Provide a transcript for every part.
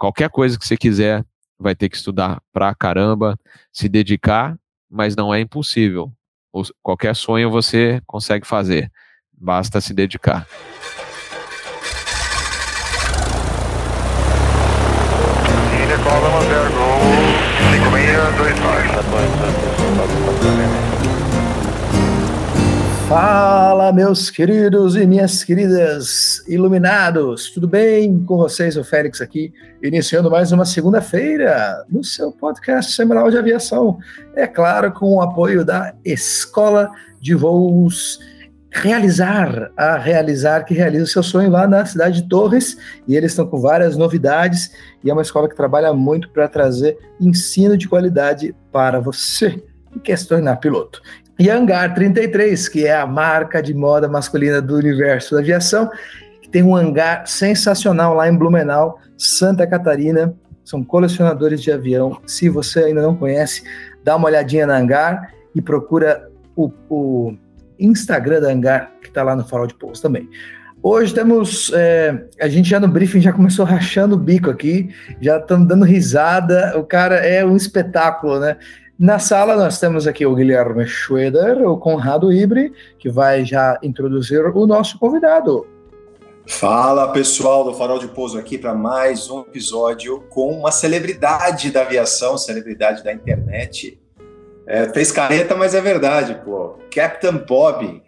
qualquer coisa que você quiser, vai ter que estudar pra caramba, se dedicar, mas não é impossível. qualquer sonho você consegue fazer, basta se dedicar. Fala, meus queridos e minhas queridas iluminados, tudo bem com vocês? O Félix aqui, iniciando mais uma segunda-feira no seu podcast semanal de aviação. É claro, com o apoio da Escola de Voos. Realizar, a Realizar, que realiza o seu sonho lá na cidade de Torres, e eles estão com várias novidades, e é uma escola que trabalha muito para trazer ensino de qualidade para você que quer se tornar piloto e Hangar 33, que é a marca de moda masculina do universo da aviação, que tem um hangar sensacional lá em Blumenau, Santa Catarina. São colecionadores de avião. Se você ainda não conhece, dá uma olhadinha na Hangar e procura o, o Instagram da Hangar, que está lá no Farol de Pouso também. Hoje temos. É, a gente já no briefing já começou rachando o bico aqui, já estamos dando risada. O cara é um espetáculo, né? Na sala nós temos aqui o Guilherme Schroeder, o Conrado Ibre, que vai já introduzir o nosso convidado. Fala pessoal do Farol de Pouso aqui para mais um episódio com uma celebridade da aviação, celebridade da internet. É, fez careta, mas é verdade, pô. Captain Bob,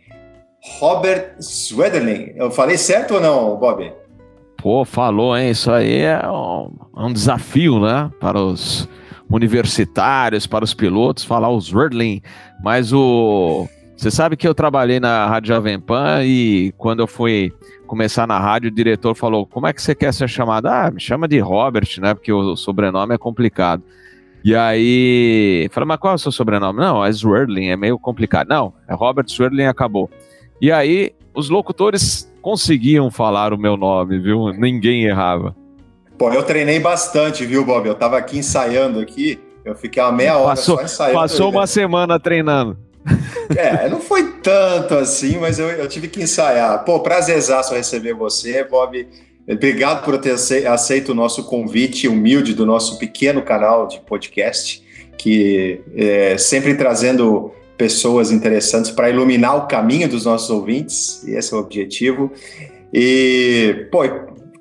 Robert Swederling. Eu falei certo ou não, Bob? Pô, falou, hein? Isso aí é um, é um desafio, né? Para os universitários, para os pilotos, falar os Wordling, mas o. Você sabe que eu trabalhei na Rádio Jovem Pan e quando eu fui começar na rádio, o diretor falou: Como é que você quer ser chamado? Ah, me chama de Robert, né? Porque o sobrenome é complicado. E aí, falei, mas qual é o seu sobrenome? Não, é Swirling, é meio complicado. Não, é Robert Swirling acabou. E aí, os locutores conseguiam falar o meu nome, viu? Ninguém errava. Pô, eu treinei bastante, viu, Bob? Eu tava aqui ensaiando aqui, eu fiquei uma meia hora passou, só ensaiando. Passou uma semana treinando. É, não foi tanto assim, mas eu, eu tive que ensaiar. Pô, prazerzaço receber você, Bob. Obrigado por ter aceito o nosso convite humilde do nosso pequeno canal de podcast, que é sempre trazendo pessoas interessantes para iluminar o caminho dos nossos ouvintes, e esse é o objetivo. E, pô,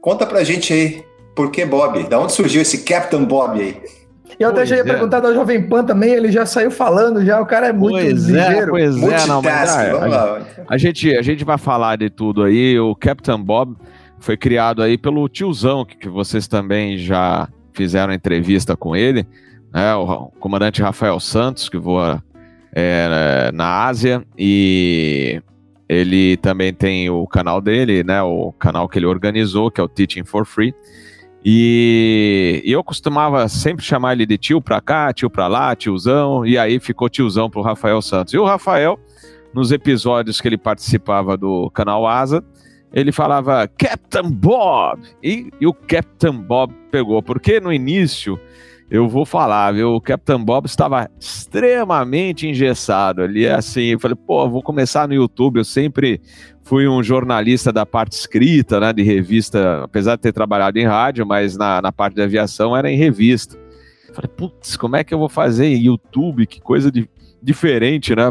conta pra gente aí por que Bob? Da onde surgiu esse Captain Bob aí? Eu até já ia é. perguntar da Jovem Pan também, ele já saiu falando, já o cara é muito pois é, ligeiro. É, pois é, não, mas, ah, a, a, gente, a gente vai falar de tudo aí. O Captain Bob foi criado aí pelo tiozão, que, que vocês também já fizeram entrevista com ele, né, o, o comandante Rafael Santos, que voa é, na Ásia, e ele também tem o canal dele, né, o canal que ele organizou, que é o Teaching for Free, e, eu costumava sempre chamar ele de tio pra cá, tio pra lá, tiozão, e aí ficou tiozão pro Rafael Santos. E o Rafael, nos episódios que ele participava do canal Asa, ele falava Captain Bob, e, e o Captain Bob pegou, porque no início eu vou falar, viu? O Captain Bob estava extremamente engessado ali, assim, eu falei, pô, vou começar no YouTube, eu sempre fui um jornalista da parte escrita, né, de revista, apesar de ter trabalhado em rádio, mas na, na parte de aviação era em revista. Falei, putz, como é que eu vou fazer YouTube? Que coisa de, diferente, né?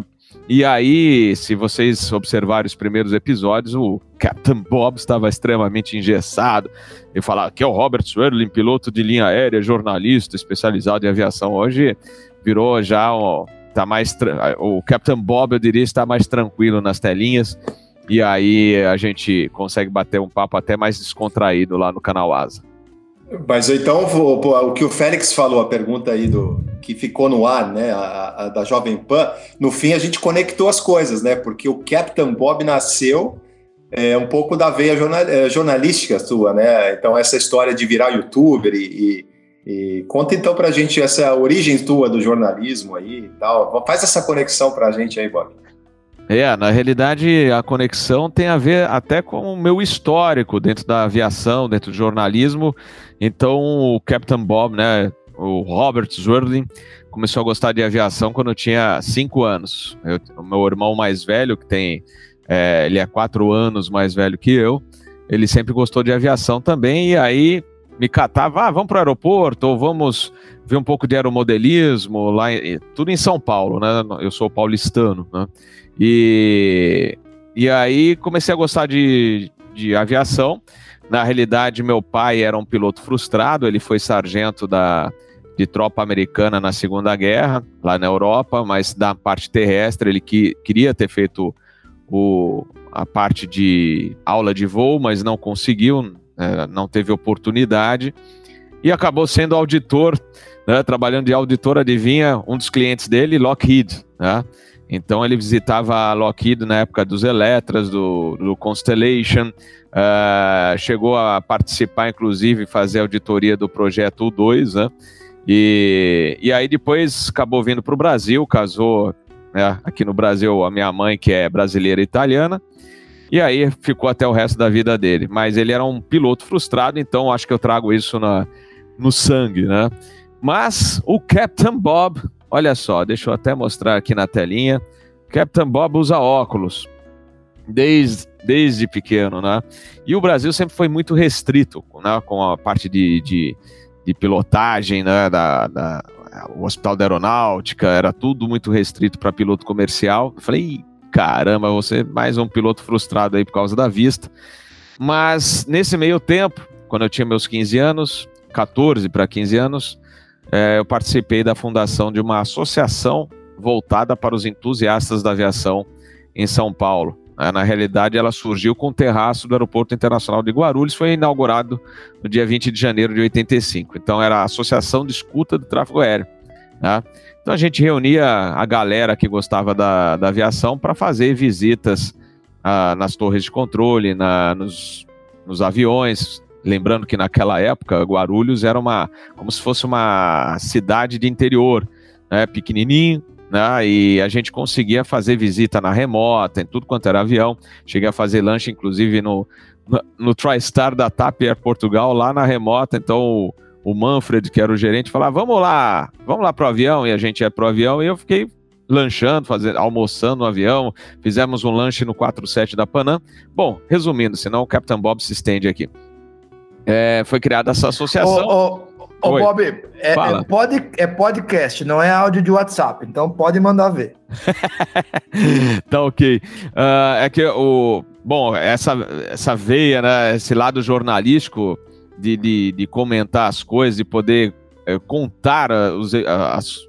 E aí, se vocês observarem os primeiros episódios, o Captain Bob estava extremamente engessado. Eu falava que é o Robert Swerling, piloto de linha aérea, jornalista especializado em aviação. Hoje virou já o, tá mais o Captain Bob, eu diria, está mais tranquilo nas telinhas. E aí a gente consegue bater um papo até mais descontraído lá no canal Asa. Mas então, o, que o Félix falou, a pergunta aí do que ficou no ar, né, a, a, da Jovem Pan, no fim a gente conectou as coisas, né, porque o Captain Bob nasceu é, um pouco da veia jornal, é, jornalística sua, né, então essa história de virar youtuber e, e, e conta então pra gente essa origem tua do jornalismo aí e tal, faz essa conexão pra gente aí, Bob. É, na realidade a conexão tem a ver até com o meu histórico dentro da aviação, dentro do jornalismo. Então o Captain Bob, né, o Robert Zwirling, começou a gostar de aviação quando eu tinha cinco anos. Eu, o meu irmão mais velho, que tem, é, ele é quatro anos mais velho que eu, ele sempre gostou de aviação também. E aí me catava, ah, vamos para o aeroporto, ou vamos ver um pouco de aeromodelismo, lá em, tudo em São Paulo, né? Eu sou paulistano, né? E, e aí comecei a gostar de, de aviação. Na realidade, meu pai era um piloto frustrado, ele foi sargento da, de tropa americana na Segunda Guerra, lá na Europa, mas da parte terrestre ele que, queria ter feito o, a parte de aula de voo, mas não conseguiu, é, não teve oportunidade e acabou sendo auditor, né, trabalhando de auditor, adivinha, um dos clientes dele, Lockheed, né? Então ele visitava a Lockheed na época dos Eletras, do, do Constellation, uh, chegou a participar, inclusive, fazer auditoria do projeto U2, né? E, e aí depois acabou vindo para o Brasil, casou né, aqui no Brasil a minha mãe, que é brasileira e italiana, e aí ficou até o resto da vida dele. Mas ele era um piloto frustrado, então acho que eu trago isso na, no sangue, né? Mas o Captain Bob, olha só, deixa eu até mostrar aqui na telinha. Captain Bob usa óculos desde, desde pequeno, né? E o Brasil sempre foi muito restrito né, com a parte de, de, de pilotagem, né? Da, da, o Hospital da Aeronáutica, era tudo muito restrito para piloto comercial. Eu falei, caramba, você mais um piloto frustrado aí por causa da vista. Mas nesse meio tempo, quando eu tinha meus 15 anos, 14 para 15 anos, é, eu participei da fundação de uma associação voltada para os entusiastas da aviação em São Paulo. É, na realidade, ela surgiu com o terraço do Aeroporto Internacional de Guarulhos, foi inaugurado no dia 20 de janeiro de 85. Então, era a Associação de Escuta do Tráfego Aéreo. Né? Então, a gente reunia a galera que gostava da, da aviação para fazer visitas ah, nas torres de controle, na, nos, nos aviões, Lembrando que naquela época, Guarulhos era uma como se fosse uma cidade de interior, né, pequenininho, né, e a gente conseguia fazer visita na remota, em tudo quanto era avião. Cheguei a fazer lanche, inclusive, no, no, no TriStar da TAP Air Portugal, lá na remota. Então, o, o Manfred, que era o gerente, falava: Vamos lá, vamos lá pro avião. E a gente ia pro avião, e eu fiquei lanchando, fazendo, almoçando no avião, fizemos um lanche no 47 da Panam. Bom, resumindo, senão o Captain Bob se estende aqui é, foi criada essa associação. Ô, ô, ô Bob, é, é, pod, é podcast, não é áudio de WhatsApp, então pode mandar ver. tá ok. Uh, é que o. Bom, essa, essa veia, né, esse lado jornalístico de, de, de comentar as coisas, de poder é, contar os, as,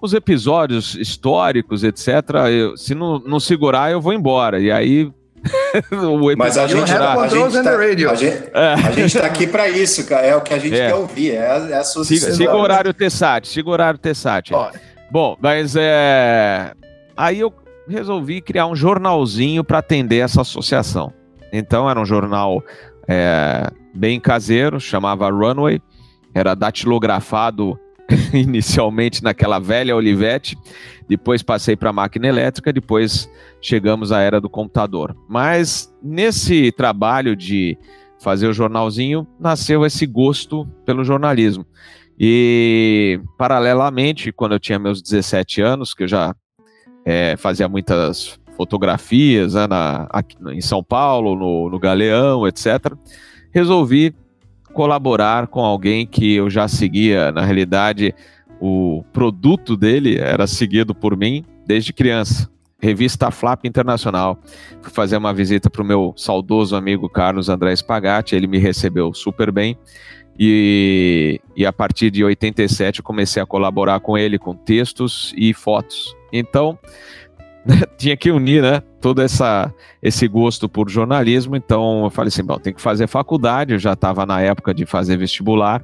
os episódios históricos, etc. Eu, se não, não segurar, eu vou embora. E aí Mas a gente, tá, a, gente tá, a, gente, é. a gente tá aqui para isso, cara. É o que a gente é. quer ouvir. É a, é a sua siga, siga o horário Tessat, siga o horário Tessat. Bom, mas é. Aí eu resolvi criar um jornalzinho para atender essa associação. Então era um jornal é, bem caseiro, chamava Runway, era datilografado inicialmente naquela velha Olivetti, depois passei para a máquina elétrica, depois chegamos à era do computador. Mas nesse trabalho de fazer o jornalzinho, nasceu esse gosto pelo jornalismo. E, paralelamente, quando eu tinha meus 17 anos, que eu já é, fazia muitas fotografias né, na, aqui, em São Paulo, no, no Galeão, etc., resolvi colaborar com alguém que eu já seguia. Na realidade, o produto dele era seguido por mim desde criança. Revista Flap Internacional. Fui fazer uma visita para o meu saudoso amigo Carlos André Spagatti, ele me recebeu super bem. E, e a partir de 87 eu comecei a colaborar com ele com textos e fotos. Então, tinha que unir, né, todo essa, esse gosto por jornalismo, então eu falei assim, bom, tem que fazer faculdade, eu já estava na época de fazer vestibular,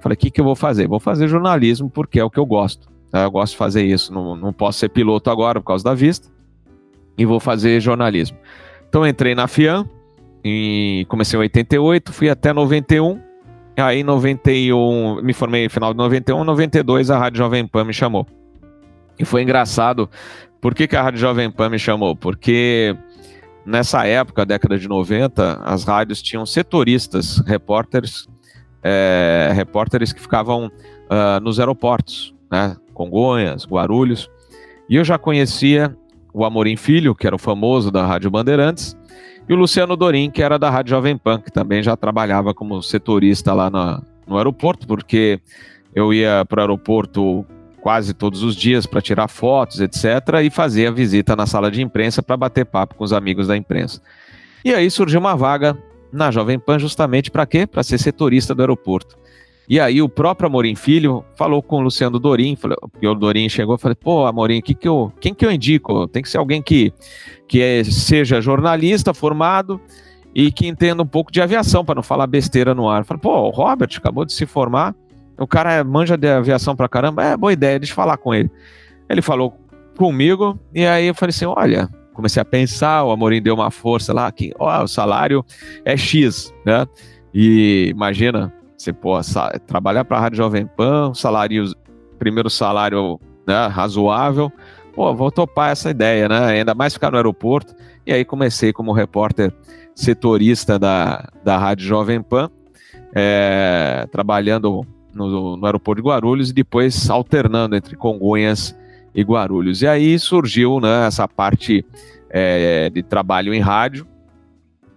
falei, o que, que eu vou fazer? Vou fazer jornalismo porque é o que eu gosto, tá? eu gosto de fazer isso, não, não posso ser piloto agora por causa da vista, e vou fazer jornalismo. Então entrei na FIAM, e comecei em 88, fui até 91, aí em 91, me formei no final de 91, 92 a Rádio Jovem Pan me chamou. E foi engraçado, por que, que a Rádio Jovem Pan me chamou? Porque nessa época, década de 90, as rádios tinham setoristas, repórteres, é, repórteres que ficavam uh, nos aeroportos, né? Congonhas, Guarulhos. E eu já conhecia o Amorim Filho, que era o famoso da Rádio Bandeirantes, e o Luciano Dorim, que era da Rádio Jovem Pan, que também já trabalhava como setorista lá na, no aeroporto, porque eu ia para o aeroporto quase todos os dias para tirar fotos, etc., e fazer a visita na sala de imprensa para bater papo com os amigos da imprensa. E aí surgiu uma vaga na Jovem Pan justamente para quê? Para ser setorista do aeroporto. E aí o próprio Amorim Filho falou com o Luciano Dorim, falou, porque o Dorim chegou e falou, pô, Amorim, que que eu, quem que eu indico? Tem que ser alguém que, que é, seja jornalista formado e que entenda um pouco de aviação, para não falar besteira no ar. Falei, pô, o Robert acabou de se formar, o cara manja de aviação pra caramba, é boa ideia, deixa eu falar com ele. Ele falou comigo, e aí eu falei assim: olha, comecei a pensar, o Amorim deu uma força lá, que ó, o salário é X, né? E imagina, você pô, trabalhar para a Rádio Jovem Pan, salário, primeiro salário né, razoável, pô, vou topar essa ideia, né? Ainda mais ficar no aeroporto. E aí comecei como repórter setorista da, da Rádio Jovem Pan, é, trabalhando no, no aeroporto de Guarulhos e depois alternando entre Congonhas e Guarulhos. E aí surgiu né, essa parte é, de trabalho em rádio.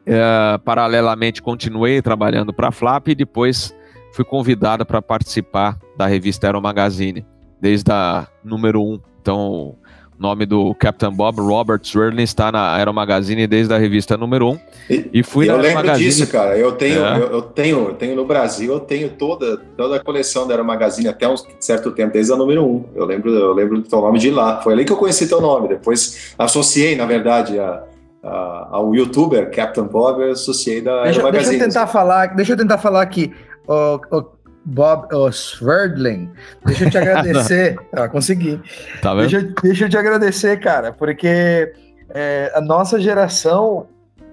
É, paralelamente, continuei trabalhando para a Flap e depois fui convidado para participar da revista Aero Magazine, desde a número 1. Um. Então, nome do Captain Bob, Robert Swerling, está na Aero Magazine desde a revista número 1. Um, e, e fui Eu lembro Magazine. disso, cara. Eu tenho, é. eu, eu, tenho, eu tenho no Brasil, eu tenho toda, toda a coleção da Aero Magazine até um certo tempo, desde a número 1. Um. Eu lembro, eu lembro do teu nome de lá. Foi ali que eu conheci teu nome. Depois associei, na verdade, a, a, ao youtuber Captain Bob, eu associei da deixa, Magazine. Deixa eu tentar falar, deixa eu tentar falar aqui. Oh, oh Bob oh, Sverdling. Deixa eu te agradecer. ah, consegui. Tá vendo? Deixa, deixa, eu te agradecer, cara, porque é, a nossa geração,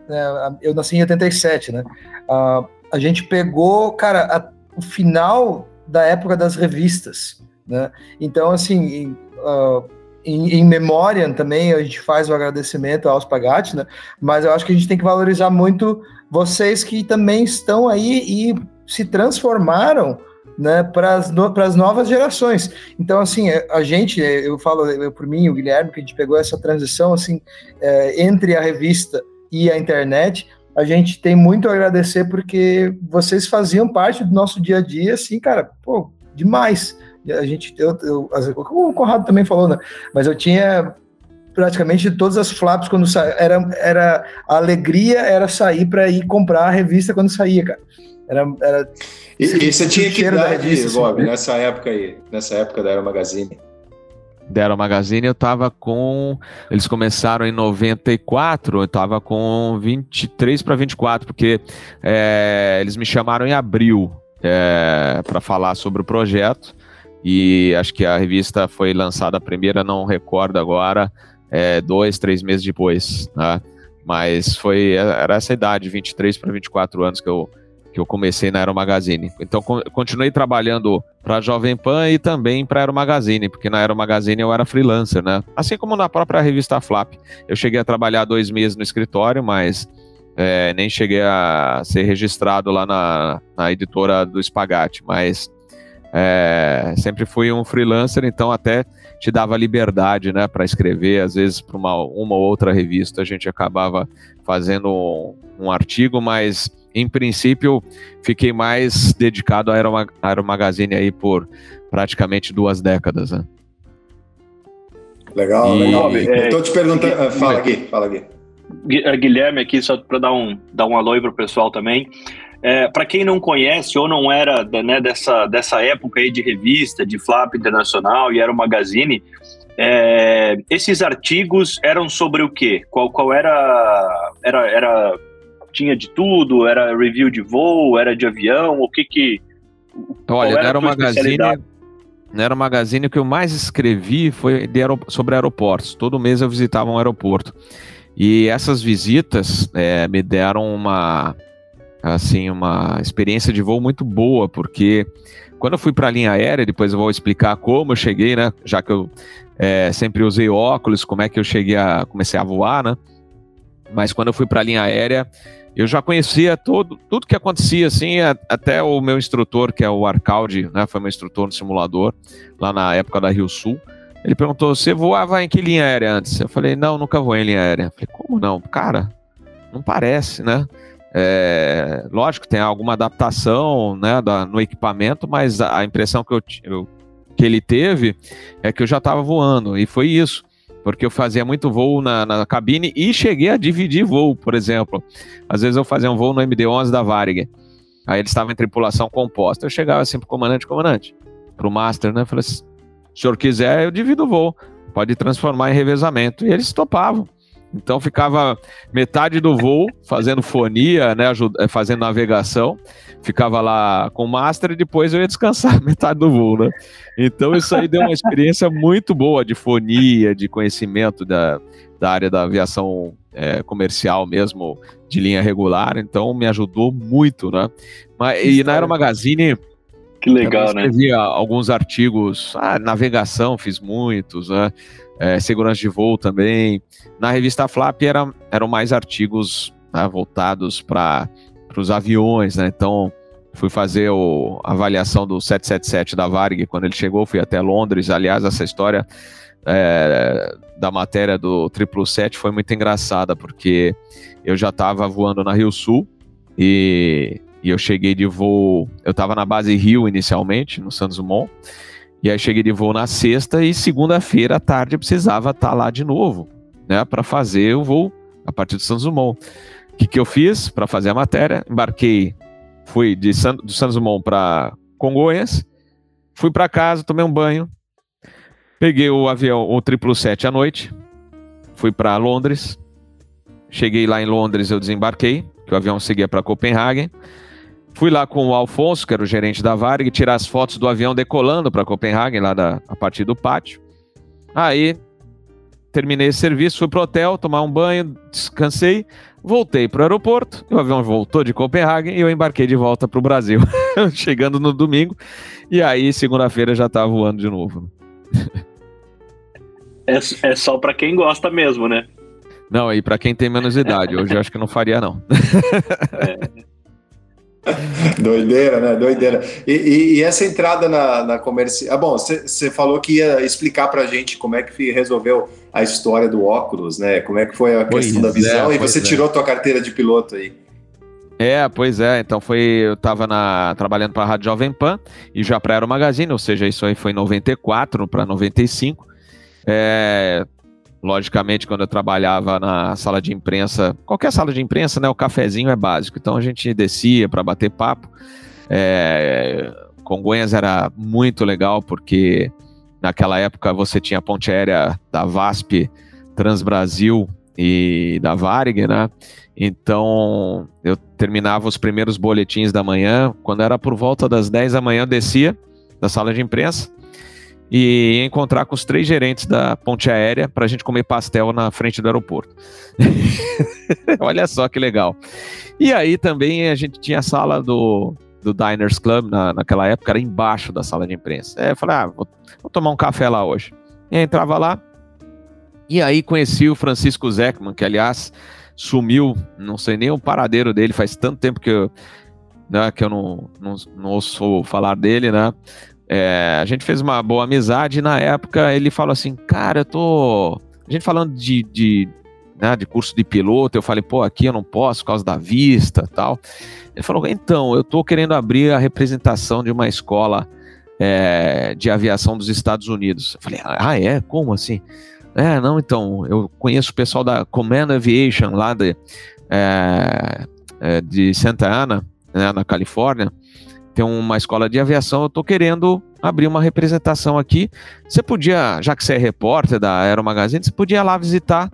né, eu nasci em 87, né? Uh, a gente pegou, cara, a, o final da época das revistas, né? Então, assim, em, uh, em, em memória também a gente faz o agradecimento aos Pagatti, né? Mas eu acho que a gente tem que valorizar muito vocês que também estão aí e se transformaram né, para as no, novas gerações. Então, assim, é, a gente, é, eu falo eu, por mim, o Guilherme, que a gente pegou essa transição assim é, entre a revista e a internet, a gente tem muito a agradecer porque vocês faziam parte do nosso dia a dia, assim, cara, pô, demais. A gente, eu, eu, o Conrado também falou, né? Mas eu tinha praticamente todas as flaps quando sa... era, era a alegria era sair para ir comprar a revista quando saía, cara. Era, era e, e você tinha que idade, disso, Bob, assim, nessa época aí, nessa época da Aero Magazine? Da Aero Magazine eu tava com. Eles começaram em 94, eu tava com 23 para 24, porque é, eles me chamaram em abril é, para falar sobre o projeto. E acho que a revista foi lançada a primeira, não recordo agora, é, dois, três meses depois. Né? Mas foi era essa idade, 23 para 24 anos que eu que eu comecei na Aero Magazine. Então continuei trabalhando para a Jovem Pan e também para a Aero Magazine, porque na Aero Magazine eu era freelancer, né? Assim como na própria revista Flap. Eu cheguei a trabalhar dois meses no escritório, mas é, nem cheguei a ser registrado lá na, na editora do Spagatti, mas é, sempre fui um freelancer, então até te dava liberdade, né, para escrever. Às vezes para uma, uma ou outra revista a gente acabava fazendo um, um artigo, mas em princípio, fiquei mais dedicado à Aeromag Aeromagazine aí por praticamente duas décadas. Né? Legal, e... legal. Estou te perguntando. Fala aqui, fala aqui. É, Guilherme aqui, só para dar um, dar um alô aí para o pessoal também. É, para quem não conhece ou não era né, dessa, dessa época aí de revista, de Flap Internacional e era o Magazine, é, esses artigos eram sobre o quê? Qual, qual era, era, era tinha de tudo? Era review de voo? Era de avião? O que que. Olha, era, era magazine. Não era magazine que eu mais escrevi foi de sobre aeroportos. Todo mês eu visitava um aeroporto. E essas visitas é, me deram uma assim uma experiência de voo muito boa, porque quando eu fui para a linha aérea, depois eu vou explicar como eu cheguei, né? Já que eu é, sempre usei óculos, como é que eu cheguei a comecei a voar, né? Mas quando eu fui para a linha aérea, eu já conhecia todo, tudo que acontecia, assim, até o meu instrutor, que é o Arcaldi, né, foi meu instrutor no simulador, lá na época da Rio Sul. Ele perguntou: Você voava em que linha aérea antes? Eu falei: Não, nunca voei em linha aérea. Eu falei: Como não? Cara, não parece, né? É, lógico, tem alguma adaptação né, da, no equipamento, mas a, a impressão que, eu, eu, que ele teve é que eu já estava voando, e foi isso porque eu fazia muito voo na, na, cabine e cheguei a dividir voo, por exemplo. Às vezes eu fazia um voo no MD-11 da Varig, aí eles estavam em tripulação composta. Eu chegava assim pro comandante, comandante, pro master, né? Falei assim, se o senhor quiser, eu divido o voo, pode transformar em revezamento. E eles topavam. Então ficava metade do voo fazendo fonia, né, eh, fazendo navegação, ficava lá com o master e depois eu ia descansar metade do voo, né? Então isso aí deu uma experiência muito boa de fonia, de conhecimento da, da área da aviação é, comercial mesmo, de linha regular, então me ajudou muito, né? Mas, e na Aero Magazine que legal, né? Escrevi alguns artigos, ah, navegação fiz muitos, né? É, segurança de voo também. Na revista Flap era, eram mais artigos né, voltados para os aviões, né? Então fui fazer a avaliação do 777 da Varg quando ele chegou, fui até Londres. Aliás, essa história é, da matéria do 777 foi muito engraçada, porque eu já estava voando na Rio Sul e, e eu cheguei de voo. Eu estava na base Rio inicialmente, no Santos Dumont. E aí cheguei de voo na sexta e segunda-feira à tarde eu precisava estar tá lá de novo, né, para fazer o voo a partir de Santos Dumont. O que, que eu fiz para fazer a matéria? Embarquei, fui de San, Santos Dumont para Congonhas, fui para casa, tomei um banho, peguei o avião, o 777 à noite, fui para Londres, cheguei lá em Londres, eu desembarquei, que o avião seguia para Copenhague. Fui lá com o Alfonso, que era o gerente da Varig, tirar as fotos do avião decolando para Copenhague, lá da, a partir do pátio. Aí terminei esse serviço, fui pro hotel, tomar um banho, descansei, voltei pro aeroporto, o avião voltou de Copenhague e eu embarquei de volta pro Brasil, chegando no domingo, e aí segunda-feira já estava voando de novo. é, é só para quem gosta mesmo, né? Não, e para quem tem menos idade, hoje eu acho que não faria não. é. Doideira, né? Doideira. E, e, e, essa entrada na, na comercial. Ah, bom, você falou que ia explicar pra gente como é que resolveu a história do óculos, né? Como é que foi a pois questão da visão, é, e você é. tirou tua carteira de piloto aí. É, pois é. Então foi. Eu estava na, trabalhando para a Rádio Jovem Pan e já para Aero Magazine, ou seja, isso aí foi em 94 para 95. É, Logicamente, quando eu trabalhava na sala de imprensa, qualquer sala de imprensa, né, o cafezinho é básico. Então a gente descia para bater papo. É, Congonhas era muito legal porque naquela época você tinha a ponte aérea da VASP, Transbrasil e da Varig, né? Então eu terminava os primeiros boletins da manhã, quando era por volta das 10 da manhã, eu descia da sala de imprensa, e encontrar com os três gerentes da ponte aérea para a gente comer pastel na frente do aeroporto. Olha só que legal. E aí também a gente tinha a sala do, do Diners Club na, naquela época, era embaixo da sala de imprensa. É, eu falei, ah, vou, vou, tomar um café lá hoje. E entrava lá, e aí conheci o Francisco Zeckman, que aliás sumiu, não sei nem o paradeiro dele, faz tanto tempo que eu, né, que eu não, não, não ouço falar dele, né? É, a gente fez uma boa amizade e na época ele falou assim, cara, eu tô. A gente falando de, de, né, de curso de piloto, eu falei, pô, aqui eu não posso por causa da vista tal. Ele falou, então, eu tô querendo abrir a representação de uma escola é, de aviação dos Estados Unidos. Eu falei, ah, é? Como assim? É, não, então, eu conheço o pessoal da Command Aviation lá de, é, é de Santa Ana, né, na Califórnia tem uma escola de aviação, eu estou querendo abrir uma representação aqui. Você podia, já que você é repórter da Aero Magazine, você podia lá visitar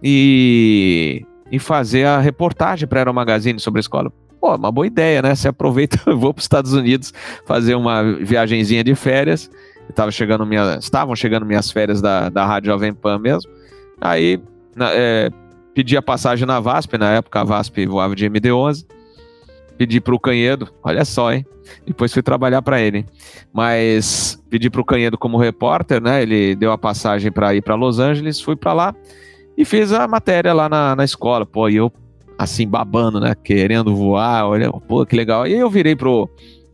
e, e fazer a reportagem para a Aero Magazine sobre a escola. Pô, uma boa ideia, né? Você aproveita, eu vou para os Estados Unidos fazer uma viagenzinha de férias. Tava chegando minha, estavam chegando minhas férias da, da Rádio Jovem Pan mesmo. Aí na, é, pedi a passagem na VASP, na época a VASP voava de MD-11 pedi pro Canhedo, olha só, hein? Depois fui trabalhar para ele. Mas pedi pro Canhedo como repórter, né? Ele deu a passagem para ir para Los Angeles, fui para lá e fiz a matéria lá na, na escola. Pô, e eu assim babando, né? Querendo voar, olha, pô, que legal. E eu virei pro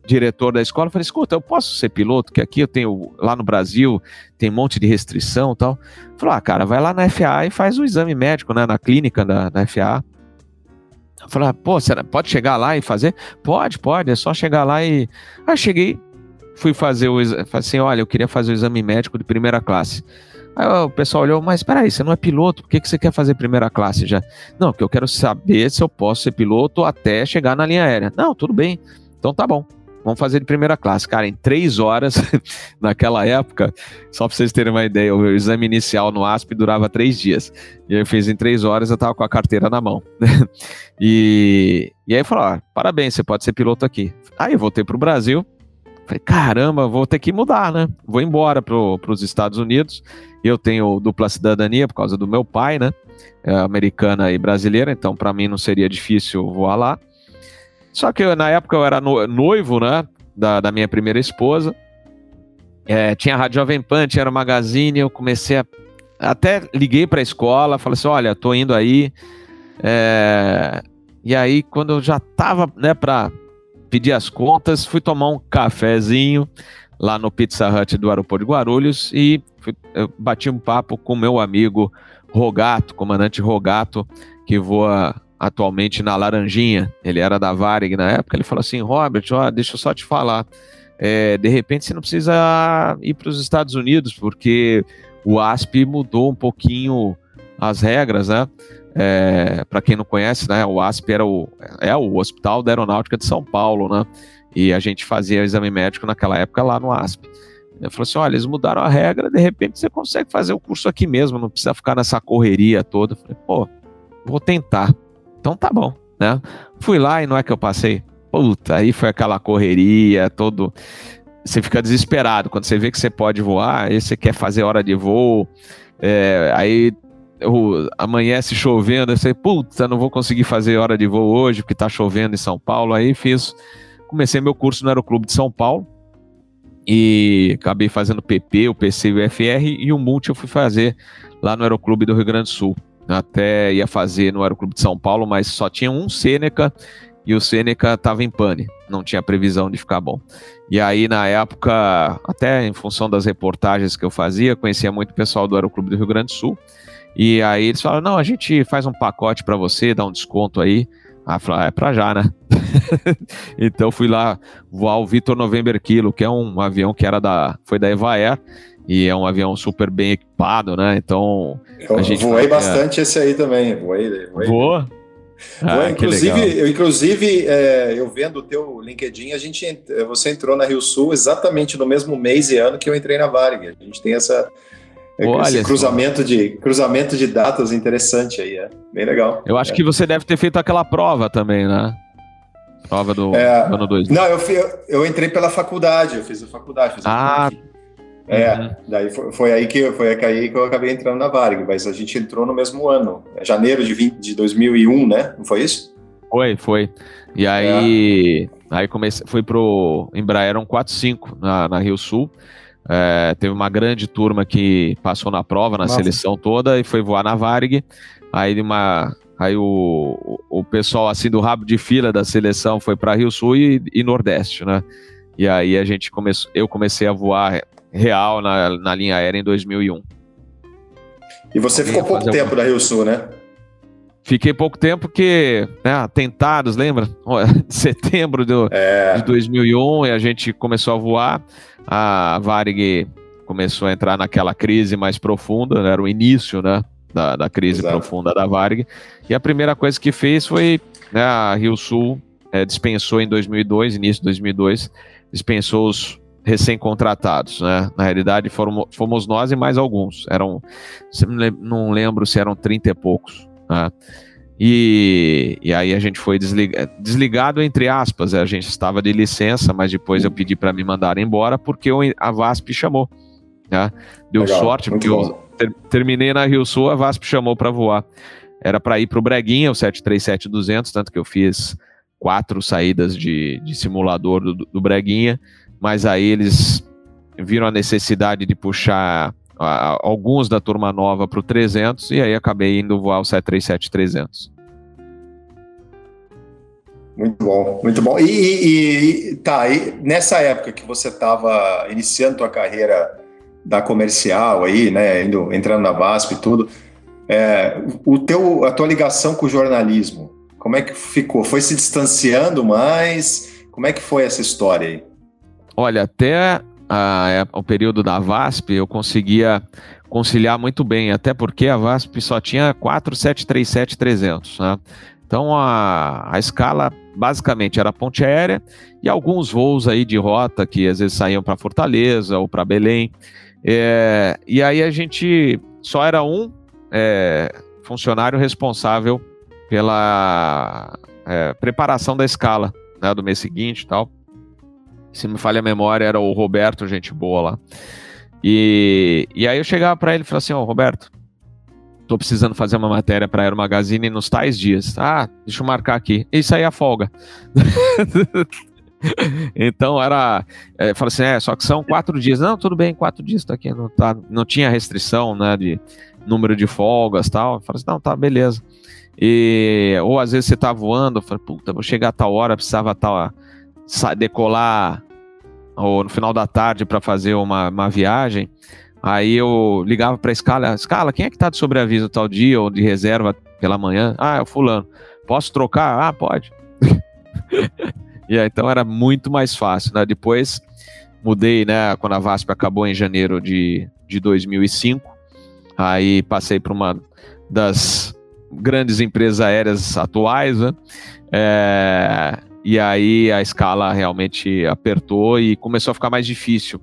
diretor da escola, falei: "Escuta, eu posso ser piloto? Que aqui eu tenho lá no Brasil tem um monte de restrição, tal". Falou: "Ah, cara, vai lá na FAA e faz o exame médico, né, na clínica da, da FAA". Falei, ah, pô, será, pode chegar lá e fazer? Pode, pode, é só chegar lá e. Aí cheguei, fui fazer o exame, assim, olha, eu queria fazer o exame médico de primeira classe. Aí o pessoal olhou, mas peraí, você não é piloto, por que, que você quer fazer primeira classe já? Não, porque eu quero saber se eu posso ser piloto até chegar na linha aérea. Não, tudo bem, então tá bom. Vamos fazer de primeira classe. Cara, em três horas, naquela época, só para vocês terem uma ideia, o exame inicial no ASP durava três dias. E eu fiz em três horas, eu tava com a carteira na mão. e, e aí falou: ah, parabéns, você pode ser piloto aqui. Aí eu voltei para o Brasil. Falei, caramba, vou ter que mudar, né? Vou embora para os Estados Unidos. Eu tenho dupla cidadania por causa do meu pai, né? É americana e brasileira, então para mim não seria difícil voar lá. Só que na época eu era noivo, né? Da, da minha primeira esposa. É, tinha a Rádio Jovem Pan, tinha o Magazine, eu comecei a. Até liguei para a escola, falei assim: olha, tô indo aí. É, e aí, quando eu já tava, né, para pedir as contas, fui tomar um cafezinho lá no Pizza Hut do aeroporto de Guarulhos e fui, bati um papo com meu amigo Rogato, comandante Rogato, que voa atualmente na Laranjinha, ele era da Varig na época, ele falou assim, Robert, ó, deixa eu só te falar, é, de repente você não precisa ir para os Estados Unidos, porque o ASP mudou um pouquinho as regras, né? É, para quem não conhece, né, o ASP era o, é o Hospital da Aeronáutica de São Paulo, né? E a gente fazia o exame médico naquela época lá no ASP. Ele falou assim: olha, eles mudaram a regra, de repente você consegue fazer o curso aqui mesmo, não precisa ficar nessa correria toda. Eu falei, pô, vou tentar. Então tá bom, né? Fui lá e não é que eu passei. Puta, aí foi aquela correria, todo. Você fica desesperado quando você vê que você pode voar, aí você quer fazer hora de voo, é, aí o, amanhece chovendo, você, puta, não vou conseguir fazer hora de voo hoje porque tá chovendo em São Paulo. Aí fiz, comecei meu curso no Aeroclube de São Paulo e acabei fazendo PP, o PC e o FR e o Multi eu fui fazer lá no Aeroclube do Rio Grande do Sul até ia fazer no Aeroclube de São Paulo, mas só tinha um Sêneca e o Sêneca estava em pane, não tinha previsão de ficar bom. E aí, na época, até em função das reportagens que eu fazia, conhecia muito o pessoal do Aeroclube do Rio Grande do Sul, e aí eles falaram, não, a gente faz um pacote para você, dá um desconto aí. Ah, ah, é pra já, né? então fui lá voar o Vitor November Kilo, que é um avião que era da, foi da Evaer, e é um avião super bem equipado, né? Então. Eu a gente voei bastante esse aí também. Voei, voei. Voa? Ah, inclusive, eu, inclusive é, eu vendo o teu LinkedIn, a gente, você entrou na Rio Sul exatamente no mesmo mês e ano que eu entrei na Varg. A gente tem essa, Olha esse cruzamento de, cruzamento de datas interessante aí, é bem legal. Eu acho é. que você deve ter feito aquela prova também, né? Prova do é, ano 2. Não, eu, fui, eu, entrei pela faculdade, eu fiz a faculdade. Fiz ah, é, uhum. daí foi, foi, aí que, foi aí que eu acabei entrando na Varg, mas a gente entrou no mesmo ano, é janeiro de, 20, de 2001, né? Não foi isso? Foi, foi. E aí, é. aí comecei, fui pro Embraer 145 na, na Rio Sul. É, teve uma grande turma que passou na prova, na Nossa. seleção toda, e foi voar na Varg. Aí uma, Aí o, o pessoal assim do rabo de fila da seleção foi para Rio Sul e, e, Nordeste, né? E aí a gente começou, eu comecei a voar real na, na linha aérea em 2001. E você ficou pouco tempo na Rio Sul, né? Fiquei pouco tempo porque, né, atentados, lembra? Setembro do, é. de 2001 e a gente começou a voar. A Varig começou a entrar naquela crise mais profunda, né, era o início, né, da, da crise Exato. profunda da Varig. E a primeira coisa que fez foi, né, a Rio Sul é, dispensou em 2002, início de 2002, dispensou os recém-contratados, né? Na realidade, foram, fomos nós e mais alguns. Eram, não lembro se eram 30 e poucos. Né? E, e aí a gente foi desliga, desligado, entre aspas. A gente estava de licença, mas depois eu pedi para me mandar embora porque a VASP chamou. Né? Deu Legal, sorte, porque eu ter, terminei na Rio Sul, a VASP chamou para voar. Era para ir para o Breguinha, o 737-200, tanto que eu fiz quatro saídas de, de simulador do, do Breguinha mas aí eles viram a necessidade de puxar a, alguns da turma nova para o 300 e aí acabei indo voar o 737-300. Muito bom, muito bom. E, e, e tá, e nessa época que você estava iniciando a carreira da comercial aí, né, indo, entrando na VASP e tudo, é, o teu, a tua ligação com o jornalismo, Como é que ficou? Foi se distanciando mais? Como é que foi essa história aí? Olha, até a, o período da VASP eu conseguia conciliar muito bem, até porque a VASP só tinha 4737-300, né? Então a, a escala basicamente era ponte aérea e alguns voos aí de rota que às vezes saíam para Fortaleza ou para Belém. É, e aí a gente só era um é, funcionário responsável pela é, preparação da escala né, do mês seguinte e tal. Se me falha a memória, era o Roberto, gente boa lá. E, e aí eu chegava para ele e falava assim, ó, oh, Roberto, tô precisando fazer uma matéria para Aero Magazine nos tais dias. Ah, deixa eu marcar aqui. Isso aí é a folga. então era, é, falei assim, é, só que são quatro dias. Não, tudo bem, quatro dias tá aqui, não, tá, não tinha restrição, né, de número de folgas tal. Eu falei assim, não, tá, beleza. E, ou às vezes você tá voando, eu falei, puta, vou chegar a tal hora, precisava tal, decolar ou no final da tarde para fazer uma, uma viagem. Aí eu ligava para a escala, escala, quem é que tá de sobreaviso tal dia ou de reserva pela manhã? Ah, é o fulano. Posso trocar? Ah, pode. e aí, então era muito mais fácil, né? Depois mudei, né, quando a VASP acabou em janeiro de, de 2005. Aí passei para uma das grandes empresas aéreas atuais, né? É, e aí a escala realmente apertou e começou a ficar mais difícil.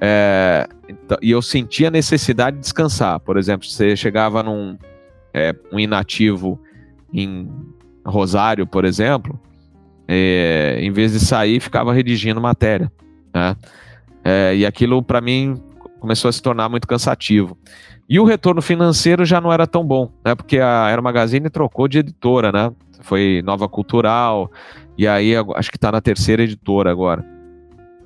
É, então, e eu sentia a necessidade de descansar. Por exemplo, você chegava num é, um inativo em Rosário, por exemplo, é, em vez de sair, ficava redigindo matéria. Né? É, e aquilo, para mim, começou a se tornar muito cansativo. E o retorno financeiro já não era tão bom, né? Porque a Aero Magazine trocou de editora, né? Foi Nova Cultural, e aí acho que está na terceira editora agora.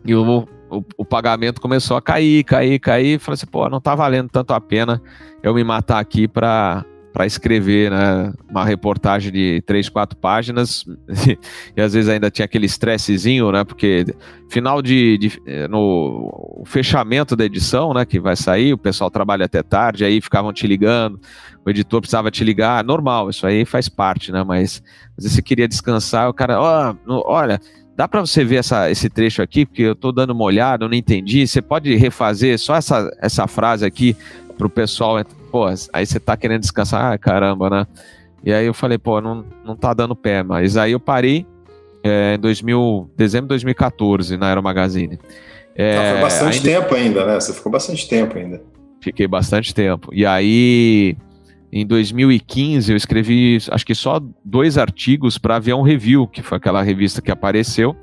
E o, o, o, pagamento começou a cair, cair, cair. Falei assim, pô, não tá valendo tanto a pena eu me matar aqui para para escrever né, uma reportagem de três, quatro páginas e, às vezes ainda tinha aquele estressezinho, né? Porque final de, de, eh, no fechamento da edição, né? Que vai sair, o pessoal trabalha até tarde, aí ficavam te ligando, o editor precisava te ligar, normal, isso aí faz parte, né? Mas às vezes você queria descansar, o cara, oh, olha, dá para você ver essa, esse trecho aqui, porque eu estou dando uma olhada, eu não entendi. Você pode refazer só essa, essa frase aqui para o pessoal pô, aí você tá querendo descansar, ah, caramba, né? E aí eu falei, pô, não, não tá dando pé, mas aí eu parei é, em 2000, dezembro de 2014 na Aero Magazine. É, ah, foi bastante ainda... tempo ainda, né? Você ficou bastante tempo ainda. Fiquei bastante tempo. E aí, em 2015, eu escrevi, acho que só dois artigos para Avião Review, que foi aquela revista que apareceu.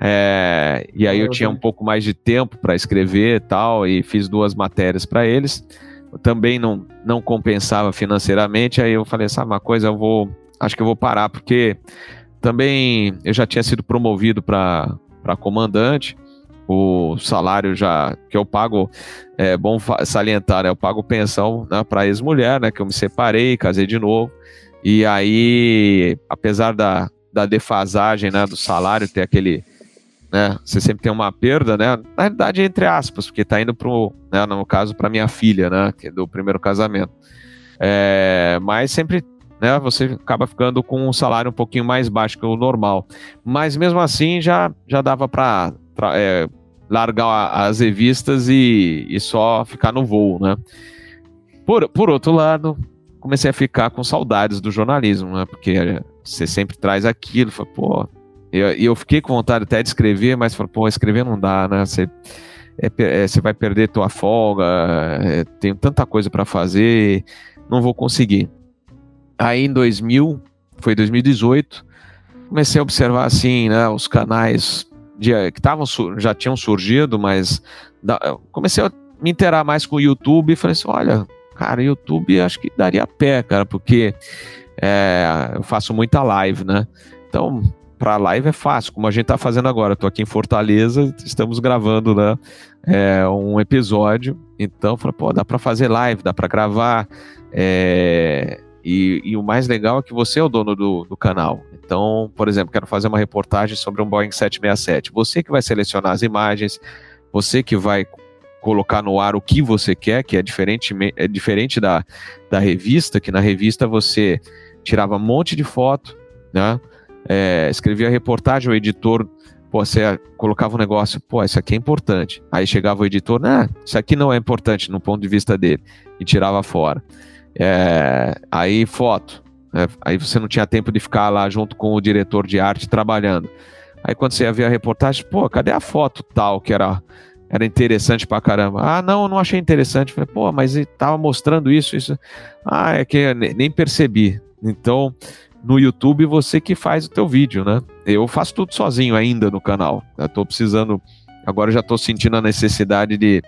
É, e aí eu tinha um pouco mais de tempo para escrever e tal, e fiz duas matérias para eles também não, não compensava financeiramente, aí eu falei, sabe uma coisa, eu vou, acho que eu vou parar, porque também eu já tinha sido promovido para comandante, o salário já que eu pago, é bom salientar, né, eu pago pensão né, para ex-mulher, né, que eu me separei, casei de novo, e aí, apesar da, da defasagem né, do salário, ter aquele né? Você sempre tem uma perda, né? Na realidade, entre aspas, porque está indo pro, né, no caso, para minha filha, né? Que é do primeiro casamento. É, mas sempre, né? Você acaba ficando com um salário um pouquinho mais baixo que o normal. Mas mesmo assim, já, já dava para é, largar as revistas e, e só ficar no voo, né? Por, por outro lado, comecei a ficar com saudades do jornalismo, né? Porque você sempre traz aquilo, fala, pô, e eu, eu, fiquei com vontade até de escrever, mas falei, pô, escrever não dá, né? Você, é, é, vai perder tua folga, é, tenho tanta coisa para fazer, não vou conseguir. Aí em 2000, foi 2018, comecei a observar assim, né, os canais de, que tavam, já tinham surgido, mas da, comecei a me interar mais com o YouTube e falei assim, olha, cara, YouTube acho que daria pé, cara, porque é, eu faço muita live, né? Então, para live é fácil, como a gente está fazendo agora. Estou aqui em Fortaleza, estamos gravando né, é, um episódio. Então, falei, pô, dá para fazer live, dá para gravar. É, e, e, o mais legal é que você é o dono do, do, canal. Então, por exemplo, quero fazer uma reportagem sobre um Boeing 767. Você que vai selecionar as imagens, você que vai colocar no ar o que você quer, que é diferente, é diferente da, da revista, que na revista você tirava um monte de foto, né? É, escrevia reportagem, o editor pô, você colocava um negócio, pô, isso aqui é importante. Aí chegava o editor, né, isso aqui não é importante no ponto de vista dele, e tirava fora. É, aí foto, né, aí você não tinha tempo de ficar lá junto com o diretor de arte trabalhando. Aí quando você ia ver a reportagem, pô, cadê a foto tal que era era interessante pra caramba. Ah, não, não achei interessante. Falei, pô, mas ele tava mostrando isso, isso. Ah, é que nem percebi. Então, no YouTube, você que faz o teu vídeo, né? Eu faço tudo sozinho ainda no canal. Tô precisando, agora já tô sentindo a necessidade de,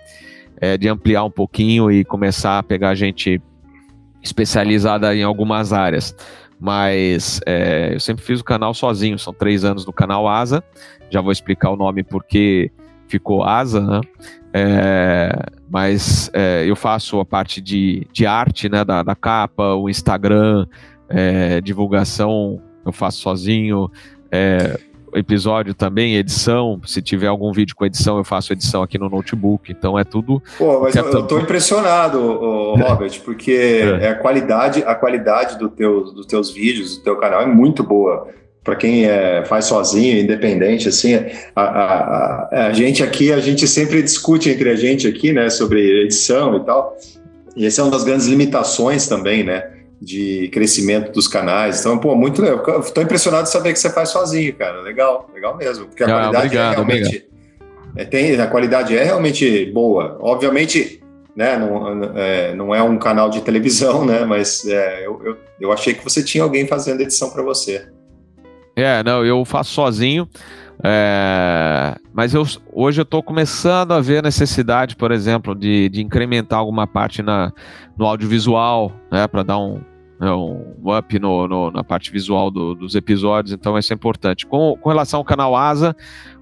é, de ampliar um pouquinho e começar a pegar gente especializada em algumas áreas. Mas é, eu sempre fiz o canal sozinho, são três anos no canal Asa. Já vou explicar o nome porque ficou asa, né? É, mas é, eu faço a parte de, de arte, né, da, da capa, o Instagram, é, divulgação eu faço sozinho, é, episódio também, edição, se tiver algum vídeo com edição, eu faço edição aqui no notebook, então é tudo... Pô, mas eu, eu tô impressionado, Robert, porque é. é. a qualidade, a qualidade do teu, dos teus vídeos, do teu canal é muito boa. Para quem é, faz sozinho, independente, assim, a, a, a, gente aqui, a gente sempre discute entre a gente aqui, né, sobre edição e tal, e essa é uma das grandes limitações também, né, de crescimento dos canais. Então, pô, muito legal. Estou impressionado de saber que você faz sozinho, cara. Legal, legal mesmo. Porque a ah, qualidade é obrigado, é realmente. É, tem, a qualidade é realmente boa. Obviamente, né, não é, não é um canal de televisão, né? Mas é, eu, eu, eu achei que você tinha alguém fazendo edição para você. É, não, eu faço sozinho. É, mas eu, hoje eu estou começando a ver a necessidade, por exemplo, de, de incrementar alguma parte na, no audiovisual, né, para dar um, um up no, no, na parte visual do, dos episódios, então isso é importante. Com, com relação ao canal Asa,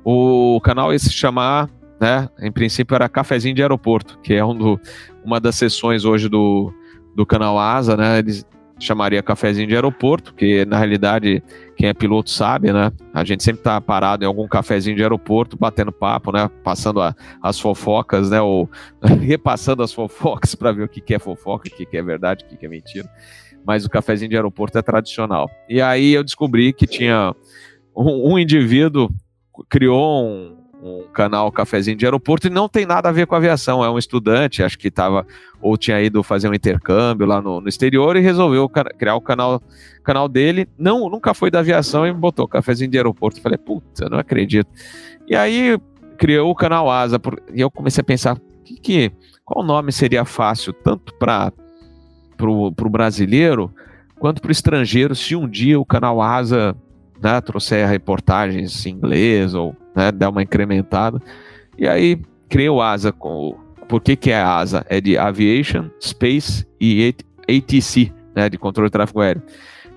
o canal ia se chamar, né, em princípio era Cafezinho de Aeroporto, que é um do, uma das sessões hoje do, do canal Asa, né, eles chamaria cafezinho de aeroporto, que na realidade quem é piloto sabe, né? A gente sempre tá parado em algum cafezinho de aeroporto, batendo papo, né? Passando a, as fofocas, né? Ou repassando as fofocas para ver o que, que é fofoca, o que, que é verdade, o que, que é mentira. Mas o cafezinho de aeroporto é tradicional. E aí eu descobri que tinha um, um indivíduo criou um, um canal Cafezinho de Aeroporto e não tem nada a ver com aviação. É um estudante, acho que estava ou tinha ido fazer um intercâmbio lá no, no exterior e resolveu criar o canal, canal dele. Não, nunca foi da aviação e botou Cafezinho de Aeroporto. Falei, puta, não acredito. E aí criou o canal Asa por, e eu comecei a pensar que, que qual nome seria fácil tanto para o brasileiro quanto para o estrangeiro se um dia o canal Asa né, trouxer reportagens em inglês ou né, dar uma incrementada. E aí criei o ASA com por que, que é a ASA? É de Aviation, Space e ATC, né, de controle de tráfego aéreo.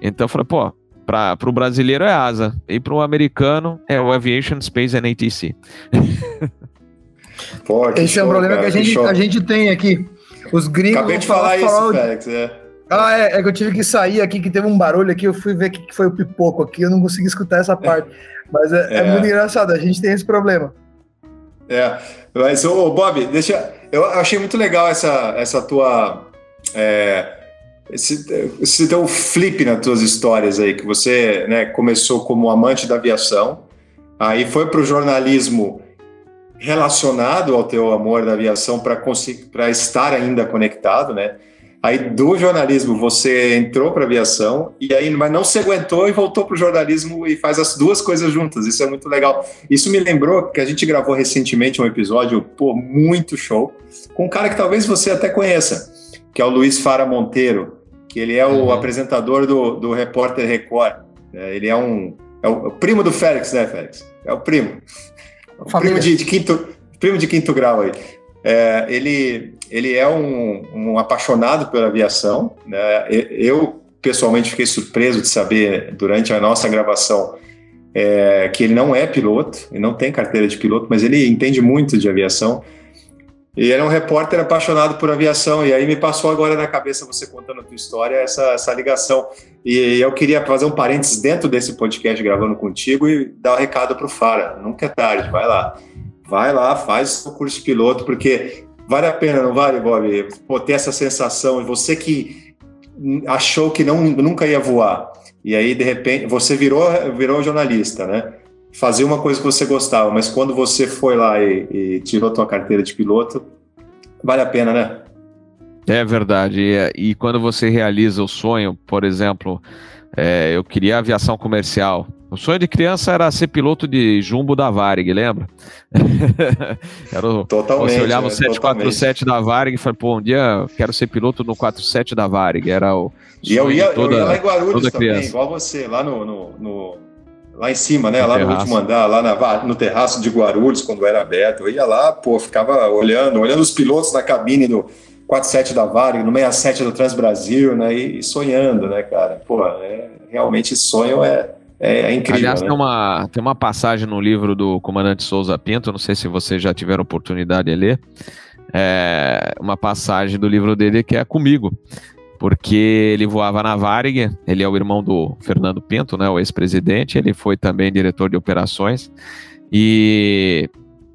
Então eu falei, pô, para o brasileiro é ASA e para o americano é o Aviation, Space and ATC. Pô, Esse show, é um problema cara, que, a gente, a gente tem aqui. Os gringos. Acabei de falar isso, falar Félix. É. Ah, é, é, que eu tive que sair aqui, que teve um barulho aqui, eu fui ver o que foi o pipoco aqui, eu não consegui escutar essa parte. Mas é, é. é muito engraçado, a gente tem esse problema. É, mas, ô, Bob, deixa. Eu achei muito legal essa, essa tua. É, esse, esse teu flip nas tuas histórias aí, que você né, começou como amante da aviação, aí foi para o jornalismo relacionado ao teu amor da aviação para estar ainda conectado, né? Aí do jornalismo você entrou para aviação e aí mas não se aguentou e voltou para o jornalismo e faz as duas coisas juntas. Isso é muito legal. Isso me lembrou que a gente gravou recentemente um episódio pô, muito show com um cara que talvez você até conheça, que é o Luiz Fara Monteiro, que ele é o uhum. apresentador do, do Repórter Record. É, ele é um é é o, primo do Félix, né, Félix? É o primo. Primo de, de, quinto primo de quinto grau aí. É, ele, ele é um, um, apaixonado pela aviação. Né? Eu, pessoalmente, fiquei surpreso de saber, durante a nossa gravação, é, que ele não é piloto, ele não tem carteira de piloto, mas ele entende muito de aviação. E ele é um repórter apaixonado por aviação, e aí me passou agora na cabeça, você contando a tua história, essa, essa ligação. E eu queria fazer um parênteses dentro desse podcast gravando contigo e dar um recado para o Fara. Nunca é tarde, vai lá vai lá, faz o curso de piloto, porque vale a pena, não vale, Bob? Pô, ter essa sensação, e você que achou que não, nunca ia voar, e aí, de repente, você virou, virou jornalista, né? Fazia uma coisa que você gostava, mas quando você foi lá e, e tirou tua carteira de piloto, vale a pena, né? É verdade. E, e quando você realiza o sonho, por exemplo, é, eu queria aviação comercial. O sonho de criança era ser piloto de jumbo da Varig, lembra? era o, totalmente. Você olhava o 747 é, da Varig e falava, pô, um dia eu quero ser piloto no 47 da Varig. Era o. E eu ia, toda, eu ia lá em Guarulhos também, criança. igual você, lá no, no, no lá em cima, né? No lá terraço. no último andar, lá na, no terraço de Guarulhos, quando era aberto. Eu ia lá, pô, ficava olhando, olhando os pilotos na cabine do 47 da Varig, no 67 do Transbrasil, né? E, e sonhando, né, cara? Pô, é, realmente sonho é é, é incrível. Aliás, né? tem, uma, tem uma passagem no livro do comandante Souza Pinto, não sei se vocês já tiveram oportunidade de ler, é uma passagem do livro dele que é comigo, porque ele voava na Varig, ele é o irmão do Fernando Pinto, né, o ex-presidente, ele foi também diretor de operações, e,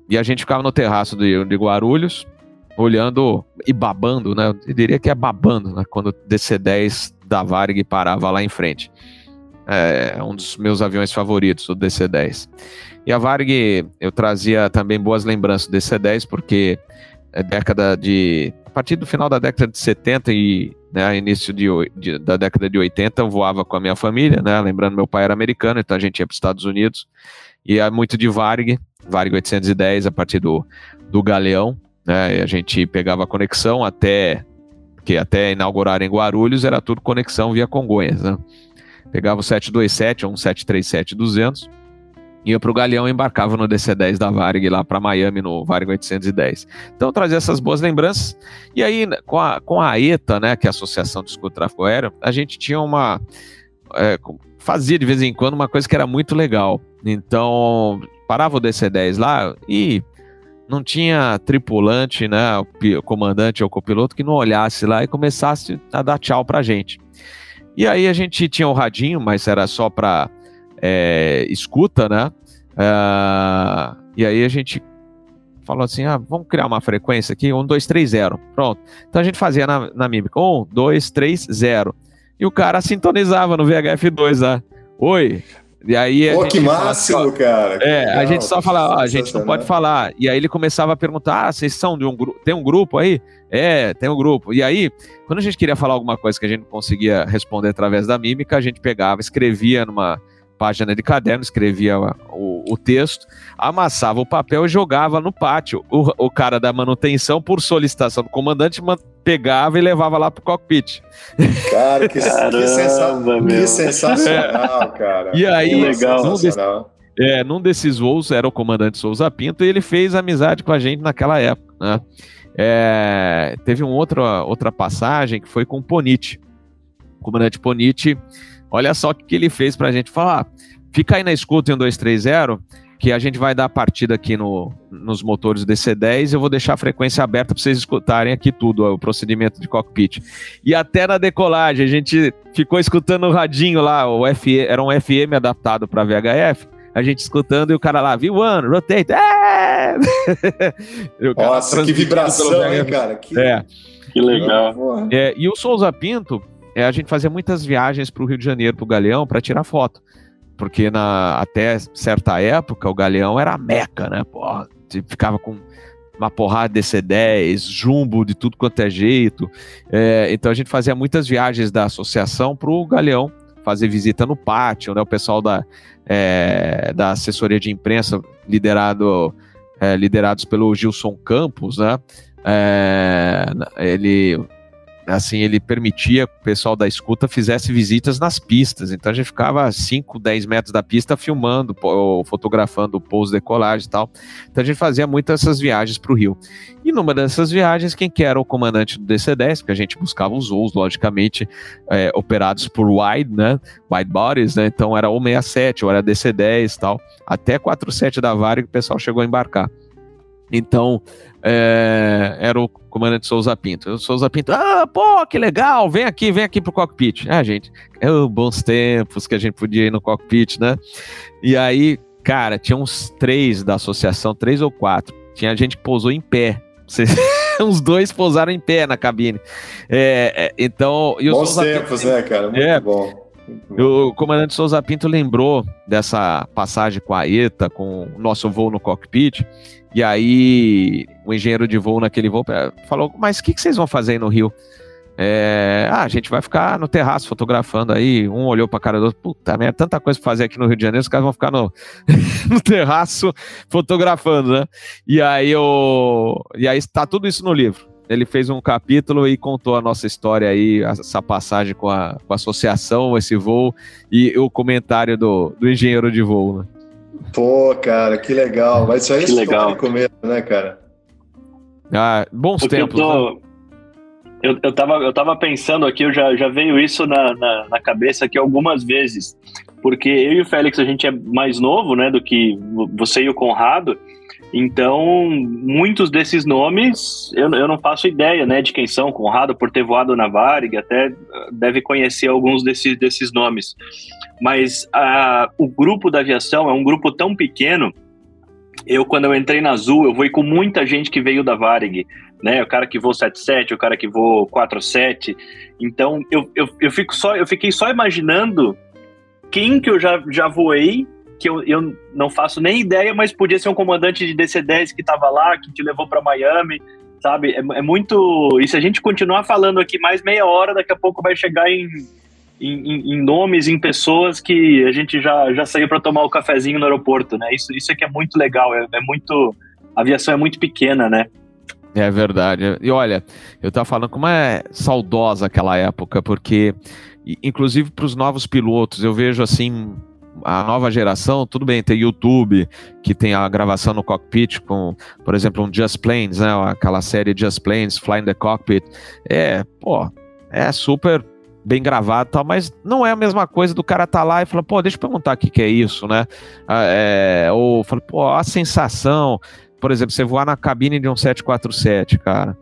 e a gente ficava no terraço de, de Guarulhos, olhando e babando, né, eu diria que é babando, né, quando o DC-10 da Varig parava lá em frente é um dos meus aviões favoritos, o DC-10. E a Varg, eu trazia também boas lembranças do DC-10, porque é década de. Partir do final da década de 70 e né, início de, de, da década de 80, eu voava com a minha família, né? Lembrando, meu pai era americano, então a gente ia para os Estados Unidos. E é muito de Varg, Varg 810, a partir do, do Galeão, né? E a gente pegava a conexão até. que até inaugurar em Guarulhos era tudo conexão via Congonhas, né? Pegava o 727 ou um 737-200, ia para o Galeão e embarcava no DC-10 da Varig lá para Miami, no Varig 810. Então, trazia essas boas lembranças. E aí, com a, com a ETA, né, que é a Associação de Escudo Tráfego Aéreo, a gente tinha uma... É, fazia de vez em quando uma coisa que era muito legal. Então, parava o DC-10 lá e não tinha tripulante, né, o comandante ou copiloto que não olhasse lá e começasse a dar tchau pra gente. E aí a gente tinha o radinho, mas era só para é, escuta, né? Uh, e aí a gente falou assim: ah, vamos criar uma frequência aqui, 1, 2, 3, 0. Pronto. Então a gente fazia na, na mímica: 1, 2, 3, 0. E o cara sintonizava no VHF2 lá. Oi, e aí Pô, que máximo, assim, cara. É, legal, a gente só falava, a gente não pode falar. E aí ele começava a perguntar: ah, vocês são de um grupo? Tem um grupo aí? É, tem um grupo. E aí, quando a gente queria falar alguma coisa que a gente não conseguia responder através da mímica, a gente pegava, escrevia numa página de caderno, escrevia o, o, texto, amassava o papel e jogava no pátio. O, o cara da manutenção, por solicitação do comandante, pegava e levava lá pro cockpit. Cara, que, Caramba, que, sensa que sensacional, cara. E aí, legal, num, desse, é, num desses voos era o comandante Souza Pinto e ele fez amizade com a gente naquela época, né? É, teve um outro, outra passagem que foi com o Ponite. O comandante Ponite Olha só o que, ele fez para a gente falar. Fica aí na escuta em 1230, que a gente vai dar a partida aqui no, nos motores DC-10 eu vou deixar a frequência aberta para vocês escutarem aqui tudo, o procedimento de cockpit. E até na decolagem, a gente ficou escutando o radinho lá, o F, era um FM adaptado para VHF, a gente escutando e o cara lá, viu one, rotate, é! Nossa, que vibração, hein, cara? Que... É. Que legal. É, e o Souza Pinto, é, a gente fazia muitas viagens para o Rio de Janeiro, para o Galeão, para tirar foto. Porque na, até certa época o Galeão era a meca, né? Porra, ficava com uma porrada de DC-10, jumbo de tudo quanto é jeito. É, então a gente fazia muitas viagens da associação para o Galeão, fazer visita no pátio, né? O pessoal da, é, da assessoria de imprensa, liderado, é, liderados pelo Gilson Campos, né? É, ele assim, ele permitia que o pessoal da escuta fizesse visitas nas pistas. Então a gente ficava a 5, 10 metros da pista filmando, fotografando o pouso, decolagem e tal. Então a gente fazia muitas essas viagens para o Rio. E numa dessas viagens, quem que era o comandante do DC-10, porque a gente buscava os voos, logicamente, é, operados por wide, né? Wide bodies, né? Então era o 67, ou era DC-10 e tal. Até 47 da Varig o pessoal chegou a embarcar. Então, é, era o comandante Souza Pinto. O Souza Pinto, ah, pô, que legal, vem aqui, vem aqui pro cockpit. Ah, gente, é bons tempos que a gente podia ir no cockpit, né? E aí, cara, tinha uns três da associação, três ou quatro. Tinha gente que pousou em pé. uns dois pousaram em pé na cabine. É, é, então, e Bons tempos, Pinto, né, cara? Muito é, bom. O comandante Souza Pinto lembrou dessa passagem com a ETA, com o nosso voo no cockpit, e aí o engenheiro de voo naquele voo falou: Mas o que, que vocês vão fazer aí no Rio? É, ah, a gente vai ficar no terraço fotografando aí. Um olhou pra cara do outro, puta merda, tanta coisa pra fazer aqui no Rio de Janeiro, os caras vão ficar no, no terraço fotografando, né? E aí, o, e aí está tudo isso no livro. Ele fez um capítulo e contou a nossa história aí, essa passagem com a, com a associação, esse voo e o comentário do, do engenheiro de voo, né? Pô, cara, que legal. Mas isso aí que legal. comer, né, cara? Ah, bons Porque tempos. Eu, tô, né? eu, eu, tava, eu tava pensando aqui, eu já, já veio isso na, na, na, cabeça aqui algumas vezes. Porque eu e o Félix, a gente é mais novo, né, do que você e o Conrado. Então, muitos desses nomes eu, eu não faço ideia né, de quem são. Conrado, por ter voado na Varig, até deve conhecer alguns desses, desses nomes. Mas a, o grupo da aviação é um grupo tão pequeno. Eu, quando eu entrei na Azul, eu fui com muita gente que veio da Varig, né? O cara que voou 77, o cara que voou 47. Então, eu, eu, eu, fico só, eu fiquei só imaginando quem que eu já, já voei que eu, eu não faço nem ideia, mas podia ser um comandante de DC-10 que estava lá, que te levou para Miami, sabe? É, é, muito. E se a gente continuar falando aqui mais meia hora, daqui a pouco vai chegar em, em, em nomes, em pessoas que a gente já, já saiu para tomar o cafezinho no aeroporto, né? Isso, isso é que é muito legal, é, é muito. A aviação é muito pequena, né? É verdade. E olha, eu tava falando como é saudosa aquela época, porque, inclusive para os novos pilotos, eu vejo assim a nova geração, tudo bem, tem YouTube, que tem a gravação no cockpit com, por exemplo, um Just Planes, né? Aquela série Just Planes, Flying the Cockpit. É, pô, é super bem gravado e tal, mas não é a mesma coisa do cara tá lá e falar, pô, deixa eu perguntar o que, é isso, né? Ah, é, ou fala, pô, a sensação, por exemplo, você voar na cabine de um 747, cara.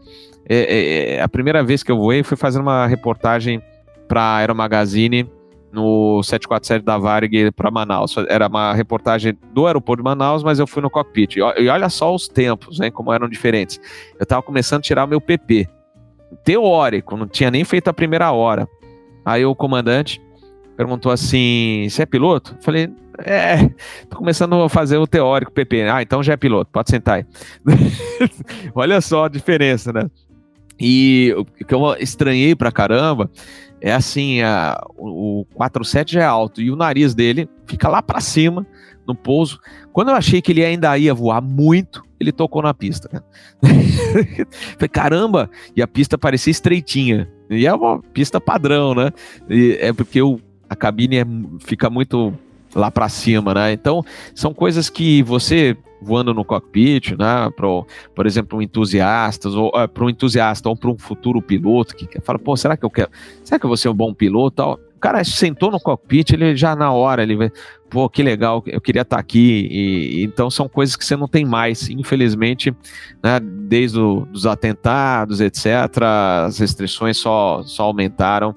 É, é, é, a primeira vez que eu voei foi fazendo uma reportagem para Aero Magazine no 747 da Varig para Manaus. Era uma reportagem do aeroporto de Manaus, mas eu fui no cockpit. E olha só os tempos, hein, como eram diferentes. Eu estava começando a tirar o meu PP. Teórico, não tinha nem feito a primeira hora. Aí o comandante perguntou assim: Você é piloto? Eu falei: É, tô começando a fazer o teórico PP. Ah, então já é piloto, pode sentar aí. olha só a diferença, né? E o que eu estranhei pra caramba é assim, a, o, 47 já é alto e o nariz dele fica lá para cima no pouso. Quando eu achei que ele ainda ia voar muito, ele tocou na pista. Falei, caramba! E a pista parecia estreitinha. E é uma pista padrão, né? E é porque o, a cabine é, fica muito lá para cima, né? Então, são coisas que você voando no cockpit, né? Pro, por exemplo, um entusiasta, ou uh, para um entusiasta ou para um futuro piloto que fala, pô, será que eu quero? Será que eu vou ser um bom piloto? Tal? O cara sentou no cockpit, ele já na hora, ele vê, pô, que legal, eu queria estar tá aqui. E, então são coisas que você não tem mais, infelizmente, né, desde os atentados, etc. As restrições só, só aumentaram.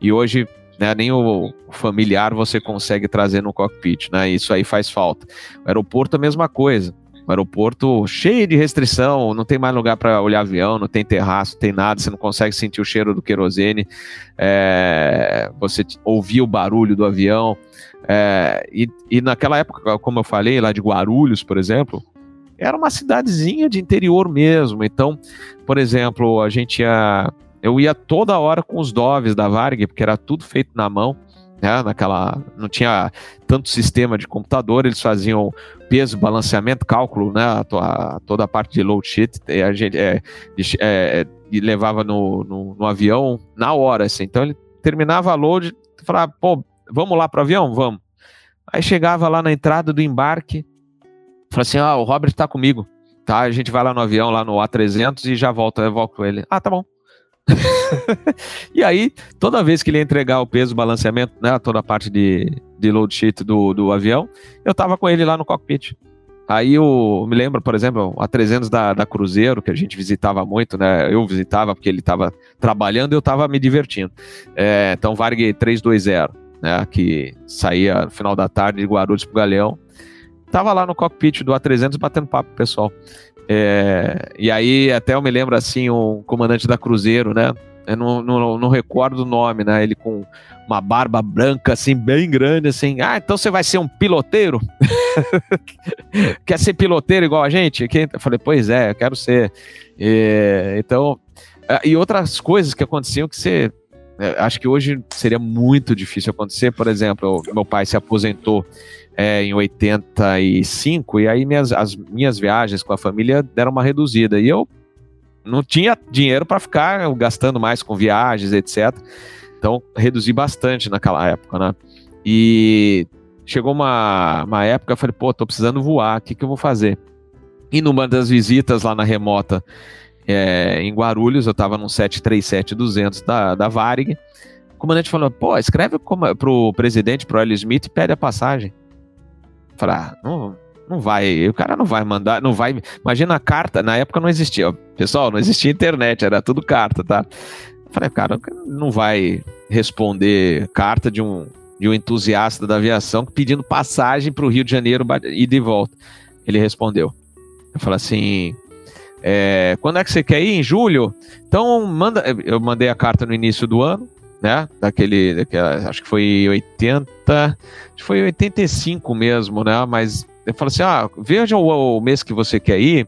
E hoje né? Nem o familiar você consegue trazer no cockpit, né? Isso aí faz falta. O aeroporto a mesma coisa. O aeroporto cheio de restrição, não tem mais lugar para olhar avião, não tem terraço, não tem nada, você não consegue sentir o cheiro do querosene, é, você ouvir o barulho do avião. É, e, e naquela época, como eu falei, lá de Guarulhos, por exemplo, era uma cidadezinha de interior mesmo. Então, por exemplo, a gente ia eu ia toda hora com os doves da Varg, porque era tudo feito na mão, né? Naquela. Não tinha tanto sistema de computador, eles faziam peso, balanceamento, cálculo, né? A, a, toda a parte de load sheet, e a gente é, é, e levava no, no, no, avião na hora, assim. Então ele terminava a load, falava, pô, vamos lá para o avião? Vamos. Aí chegava lá na entrada do embarque, falava assim: ah, o Robert tá comigo. Tá, a gente vai lá no avião, lá no A300 e já volta, eu volto com ele. Ah, tá bom. e aí, toda vez que ele ia entregar o peso, o balanceamento, né, toda a parte de, de load sheet do, do avião, eu tava com ele lá no cockpit. Aí eu me lembro, por exemplo, a 300 da, da Cruzeiro, que a gente visitava muito, né? Eu visitava porque ele estava trabalhando e eu estava me divertindo. É, então, Varg 320, né? Que saía no final da tarde de Guarulhos pro Galeão. Tava lá no cockpit do A300 batendo papo o pessoal. É, e aí até eu me lembro assim, um comandante da Cruzeiro, né? eu não, não, não recordo o nome, né? Ele com uma barba branca, assim, bem grande, assim. Ah, então você vai ser um piloteiro? Quer ser piloteiro igual a gente? Eu falei, pois é, eu quero ser. E, então, e outras coisas que aconteciam que você. É, acho que hoje seria muito difícil acontecer. Por exemplo, meu pai se aposentou é, em 85, e aí minhas, as minhas viagens com a família deram uma reduzida. E eu não tinha dinheiro para ficar gastando mais com viagens, etc. Então, reduzi bastante naquela época, né? E chegou uma, uma época, eu falei, pô, tô precisando voar, o que, que eu vou fazer? E numa das visitas lá na remota, é, em Guarulhos, eu tava num 737-200 da, da Varig, o comandante falou, pô, escreve pro presidente, pro Hélio Smith e pede a passagem. Falei, ah, não, não vai, o cara não vai mandar, não vai. Imagina a carta, na época não existia, pessoal, não existia internet, era tudo carta, tá? Falei, cara, não vai responder carta de um, de um entusiasta da aviação pedindo passagem para o Rio de Janeiro e de volta. Ele respondeu. Eu falei assim: é, quando é que você quer ir? Em julho? Então, manda. Eu mandei a carta no início do ano, né? Daquele. Daquela, acho que foi 80. Acho que foi 85 mesmo, né? Mas eu falei assim: ah, veja o, o mês que você quer ir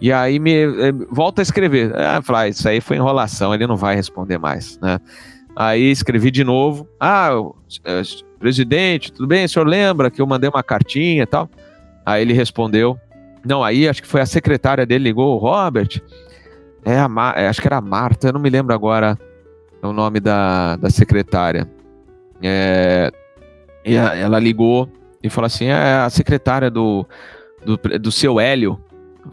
e aí me eh, volta a escrever. Ah, falar, ah, isso aí foi enrolação, ele não vai responder mais, né? Aí escrevi de novo. Ah, eh, presidente, tudo bem? O senhor lembra que eu mandei uma cartinha e tal? Aí ele respondeu. Não, aí acho que foi a secretária dele ligou, Robert. É a Mar, é, acho que era a Marta, eu não me lembro agora o nome da, da secretária. É, e a, ela ligou e falou assim: é a secretária do, do, do seu Hélio.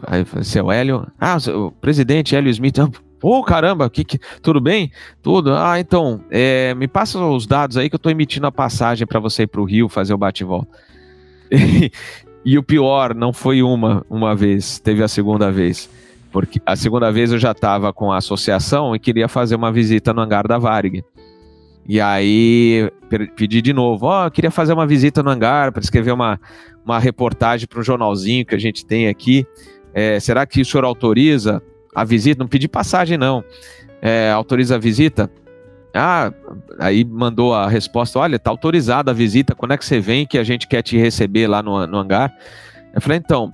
Aí seu Hélio, ah, o presidente Hélio Smith, Pô, oh, caramba, que, que, tudo bem? Tudo? Ah, então, é, me passa os dados aí que eu tô emitindo a passagem para você ir pro Rio fazer o bate-volta. E, e, o pior, não foi uma, uma vez, teve a segunda vez. Porque a segunda vez eu já estava com a associação e queria fazer uma visita no hangar da Varig. E aí pedi de novo, ó, oh, queria fazer uma visita no hangar para escrever uma, uma reportagem para um jornalzinho que a gente tem aqui. É, será que o senhor autoriza a visita? Não pedi passagem, não. É, autoriza a visita? Ah, aí mandou a resposta: olha, tá autorizada a visita, quando é que você vem que a gente quer te receber lá no, no hangar? Eu falei, então,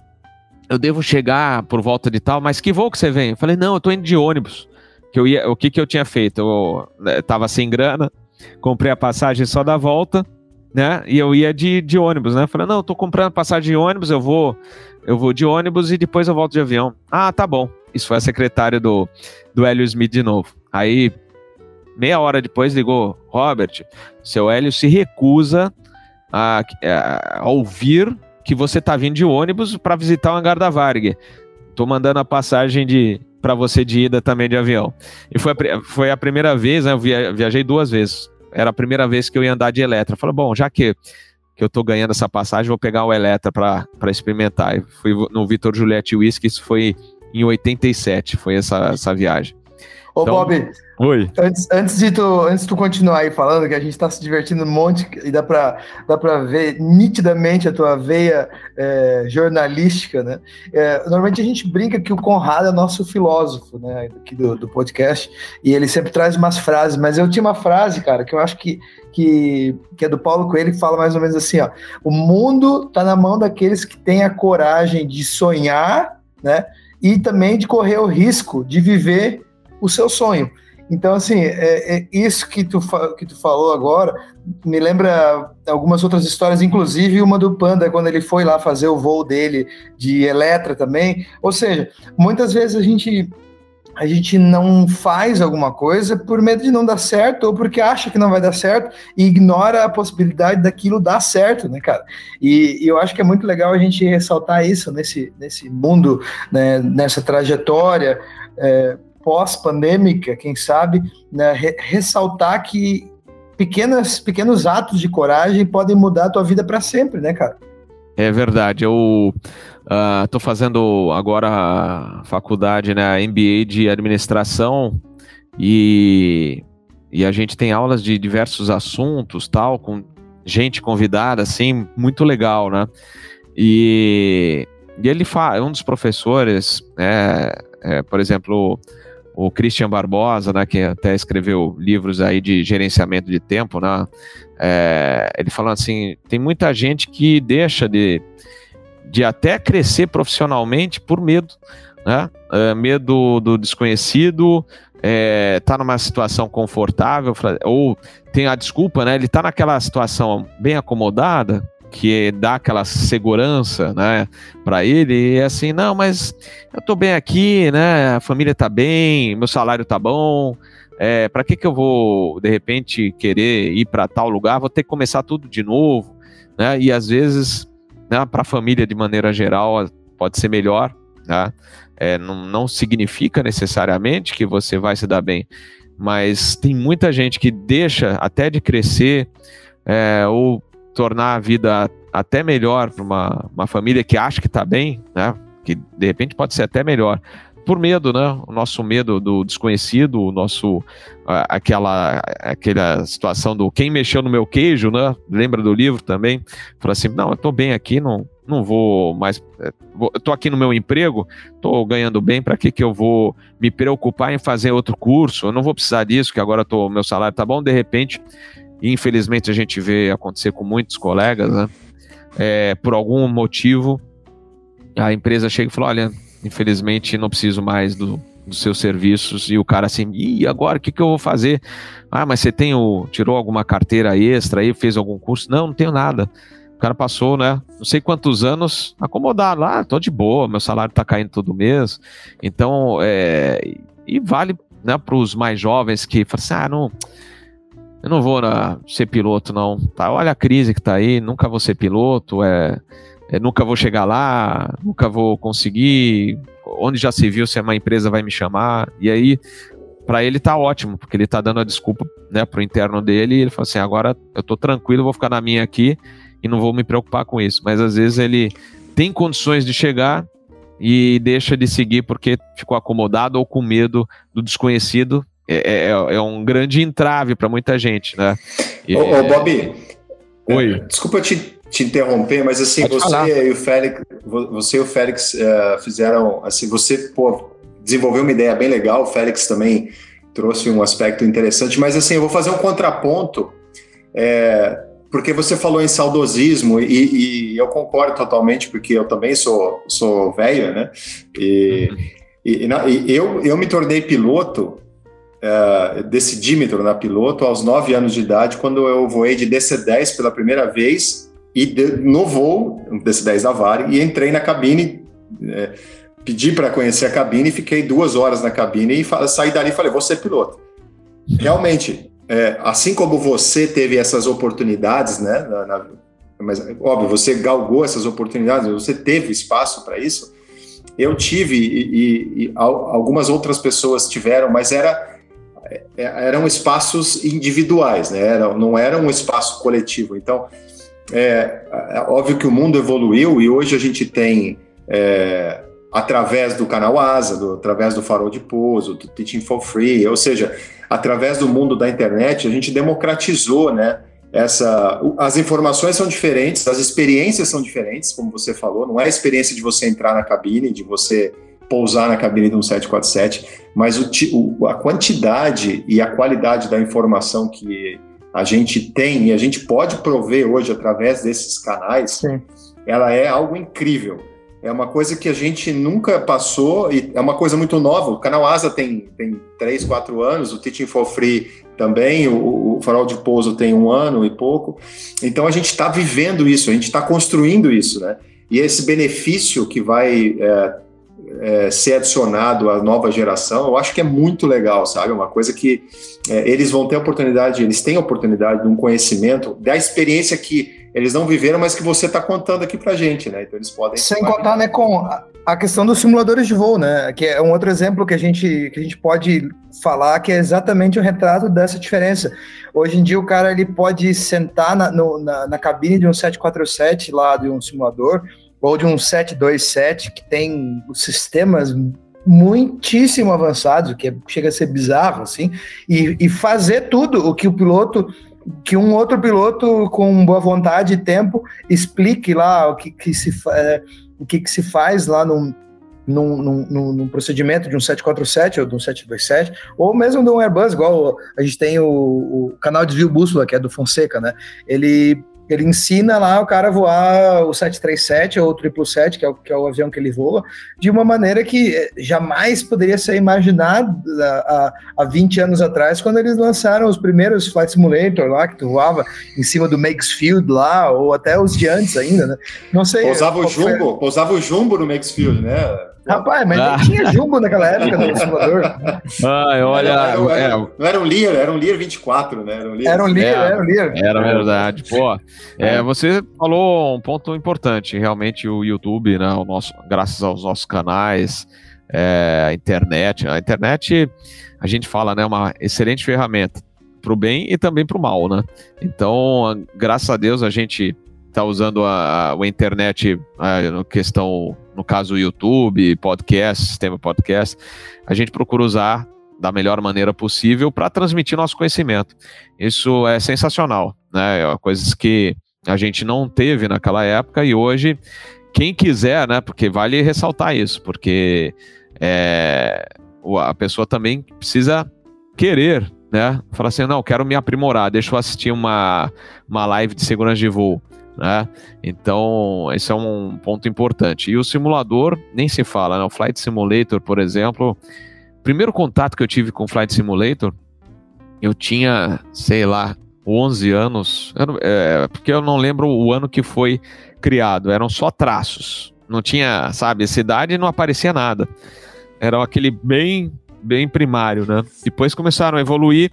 eu devo chegar por volta de tal, mas que voo que você vem? Eu falei, não, eu tô indo de ônibus. Que eu ia, o que, que eu tinha feito? Eu né, tava sem grana, comprei a passagem só da volta, né? E eu ia de, de ônibus, né? Eu falei, não, eu tô comprando passagem de ônibus, eu vou eu vou de ônibus e depois eu volto de avião. Ah, tá bom. Isso foi a secretária do, do Hélio Smith de novo. Aí, meia hora depois, ligou: Robert, seu Hélio se recusa a, a, a ouvir que você tá vindo de ônibus para visitar o hangar da Varg. Tô mandando a passagem de para você de ida também de avião. E foi a, foi a primeira vez, né, eu viajei duas vezes. Era a primeira vez que eu ia andar de Eletra. Falei, bom, já que que eu tô ganhando essa passagem, vou pegar o Eletra para experimentar. E fui no Vitor Juliette Whisky, isso foi em 87, foi essa, essa viagem. Ô, então, Bob, Oi. Antes, antes, de tu, antes de tu continuar aí falando, que a gente está se divertindo um monte e dá para dá ver nitidamente a tua veia é, jornalística, né? É, normalmente a gente brinca que o Conrado é nosso filósofo, né, aqui do, do podcast, e ele sempre traz umas frases, mas eu tinha uma frase, cara, que eu acho que, que, que é do Paulo Coelho, que fala mais ou menos assim, ó, o mundo está na mão daqueles que têm a coragem de sonhar, né, e também de correr o risco de viver o seu sonho. Então, assim, é, é isso que tu, que tu falou agora me lembra algumas outras histórias, inclusive uma do Panda, quando ele foi lá fazer o voo dele de Eletra também. Ou seja, muitas vezes a gente a gente não faz alguma coisa por medo de não dar certo ou porque acha que não vai dar certo e ignora a possibilidade daquilo dar certo, né, cara? E, e eu acho que é muito legal a gente ressaltar isso nesse, nesse mundo, né, nessa trajetória. É, pós-pandêmica, quem sabe, né, re ressaltar que pequenas, pequenos atos de coragem podem mudar a tua vida para sempre, né, cara? É verdade. Eu estou uh, fazendo agora faculdade, né, MBA de administração e, e a gente tem aulas de diversos assuntos, tal, com gente convidada, assim, muito legal, né? E, e ele fala, um dos professores, é, é, por exemplo, o Christian Barbosa, né, que até escreveu livros aí de gerenciamento de tempo, né, é, ele falando assim, tem muita gente que deixa de, de até crescer profissionalmente por medo, né, é, medo do desconhecido, é, tá numa situação confortável, ou tem a desculpa, né, ele tá naquela situação bem acomodada, que dá aquela segurança, né, para ele, e é assim, não, mas eu tô bem aqui, né, a família tá bem, meu salário tá bom, é, para que que eu vou, de repente, querer ir para tal lugar, vou ter que começar tudo de novo, né, e às vezes, né, para a família de maneira geral, pode ser melhor, né, é, não, não significa necessariamente que você vai se dar bem, mas tem muita gente que deixa até de crescer, é, ou tornar a vida até melhor para uma, uma família que acha que está bem, né? Que de repente pode ser até melhor. Por medo, né? O nosso medo do desconhecido, o nosso aquela aquela situação do quem mexeu no meu queijo, né? Lembra do livro também? Fala assim, não, eu estou bem aqui, não não vou mais. Estou aqui no meu emprego, estou ganhando bem, para que, que eu vou me preocupar em fazer outro curso? Eu não vou precisar disso, que agora tô, meu salário tá bom. De repente, infelizmente a gente vê acontecer com muitos colegas, né? É, por algum motivo, a empresa chega e fala: olha, infelizmente não preciso mais do, dos seus serviços, e o cara assim, e agora o que, que eu vou fazer? Ah, mas você tem o, tirou alguma carteira extra aí, fez algum curso? Não, não tenho nada. O cara passou, né? Não sei quantos anos acomodado lá, ah, tô de boa, meu salário tá caindo todo mês. Então, é, e vale né, para os mais jovens que falam assim, ah, não eu não vou na, ser piloto, não. Tá, olha a crise que tá aí, nunca vou ser piloto, é, é, nunca vou chegar lá, nunca vou conseguir. Onde já se viu se uma empresa vai me chamar? E aí, para ele tá ótimo, porque ele tá dando a desculpa né, pro interno dele e ele fala assim: agora eu tô tranquilo, vou ficar na minha aqui e não vou me preocupar com isso. Mas às vezes ele tem condições de chegar e deixa de seguir porque ficou acomodado ou com medo do desconhecido é, é, é um grande entrave para muita gente, né? E, ô, ô, Bob, Oi. É, desculpa te, te interromper, mas assim, você e o Félix, você e o Félix uh, fizeram, assim, você pô, desenvolveu uma ideia bem legal, o Félix também trouxe um aspecto interessante, mas assim, eu vou fazer um contraponto, é, porque você falou em saudosismo e, e, eu concordo totalmente, porque eu também sou, sou velho, né? E, uhum. e, e, eu, eu me tornei piloto é, decidímetro na piloto aos 9 anos de idade, quando eu voei de DC-10 pela primeira vez e de, no voo, DC-10 da Varig, e entrei na cabine, é, pedi para conhecer a cabine, fiquei duas horas na cabine e saí dali e falei, vou ser piloto. Realmente, é, assim como você teve essas oportunidades, né, na, na, mas óbvio, você galgou essas oportunidades, você teve espaço para isso, eu tive e, e, e, algumas outras pessoas tiveram, mas era eram espaços individuais, né? Era, não era um espaço coletivo. Então, é, é, óbvio que o mundo evoluiu e hoje a gente tem, é, através do canal Asa, do, através do Farol de Pouso, do Teaching for Free, ou seja, através do mundo da internet, a gente democratizou, né? Essa, as informações são diferentes, as experiências são diferentes, como você falou, não é a experiência de você entrar na cabine, de você pousar na cabine de um 747, mas o, o, a quantidade e a qualidade da informação que a gente tem e a gente pode prover hoje através desses canais, Sim. ela é algo incrível. É uma coisa que a gente nunca passou e é uma coisa muito nova. O canal Asa tem, tem 3, 4 anos, o Teaching for Free também, o, o Farol de Pouso tem um ano e pouco. Então a gente está vivendo isso, a gente está construindo isso, né? E esse benefício que vai é, é, ser adicionado à nova geração, eu acho que é muito legal, sabe? Uma coisa que é, eles vão ter oportunidade, eles têm oportunidade de um conhecimento, da experiência que eles não viveram, mas que você está contando aqui para gente, né? Então eles podem. Sem contar, né, com a questão dos simuladores de voo, né? Que é um outro exemplo que a gente, que a gente pode falar que é exatamente o um retrato dessa diferença. Hoje em dia o cara ele pode sentar na, no, na, na cabine de um 747 lá de um simulador ou de um 727 que tem sistemas muitíssimo avançados, que é, chega a ser bizarro, assim, e, e, fazer tudo o que o piloto, que um outro piloto com boa vontade e tempo explique lá o que, que se, é, o que, que se faz lá no, num, num, num, procedimento de um 747 ou de um 727, ou mesmo de um Airbus, igual a gente tem o, o canal de view bússola, que é do Fonseca, né? Ele ele ensina lá o cara a voar o 737 ou o 777, que é o, que é o avião que ele voa, de uma maneira que eh, jamais poderia ser imaginado há, há 20 anos atrás, quando eles lançaram os primeiros Flight Simulator lá, que tu voava em cima do Maxfield lá, ou até os de antes ainda, né? Não sei. Pousava o jumbo, foi... pousava o jumbo no Maxfield, né? Rapaz, mas ah. nem tinha jumbo naquela época no simulador. Ah, olha. Não era, era, não era um Lear, era um Lear 24, né? Era um Lear, era um Lear, é, era, um Lear. era verdade. Pô, é, você falou um ponto importante. Realmente, o YouTube, né? O nosso, graças aos nossos canais, é, a internet. A internet, a gente fala, né? É uma excelente ferramenta para o bem e também para o mal, né? Então, graças a Deus, a gente está usando a, a, internet, a, questão, no caso, YouTube, podcast, sistema podcast, a gente procura usar da melhor maneira possível para transmitir nosso conhecimento. Isso é sensacional, né? É coisas que a gente não teve naquela época e hoje, quem quiser, né? Porque vale ressaltar isso, porque é, a pessoa também precisa querer, né? Falar assim, não, quero me aprimorar, deixa eu assistir uma, uma live de segurança de voo. Né? Então, esse é um ponto importante. E o simulador, nem se fala, né? O Flight Simulator, por exemplo, primeiro contato que eu tive com o Flight Simulator, eu tinha, sei lá, 11 anos, eu, é, porque eu não lembro o ano que foi criado, eram só traços. Não tinha, sabe, cidade não aparecia nada. Era aquele bem, bem primário, né? Depois começaram a evoluir.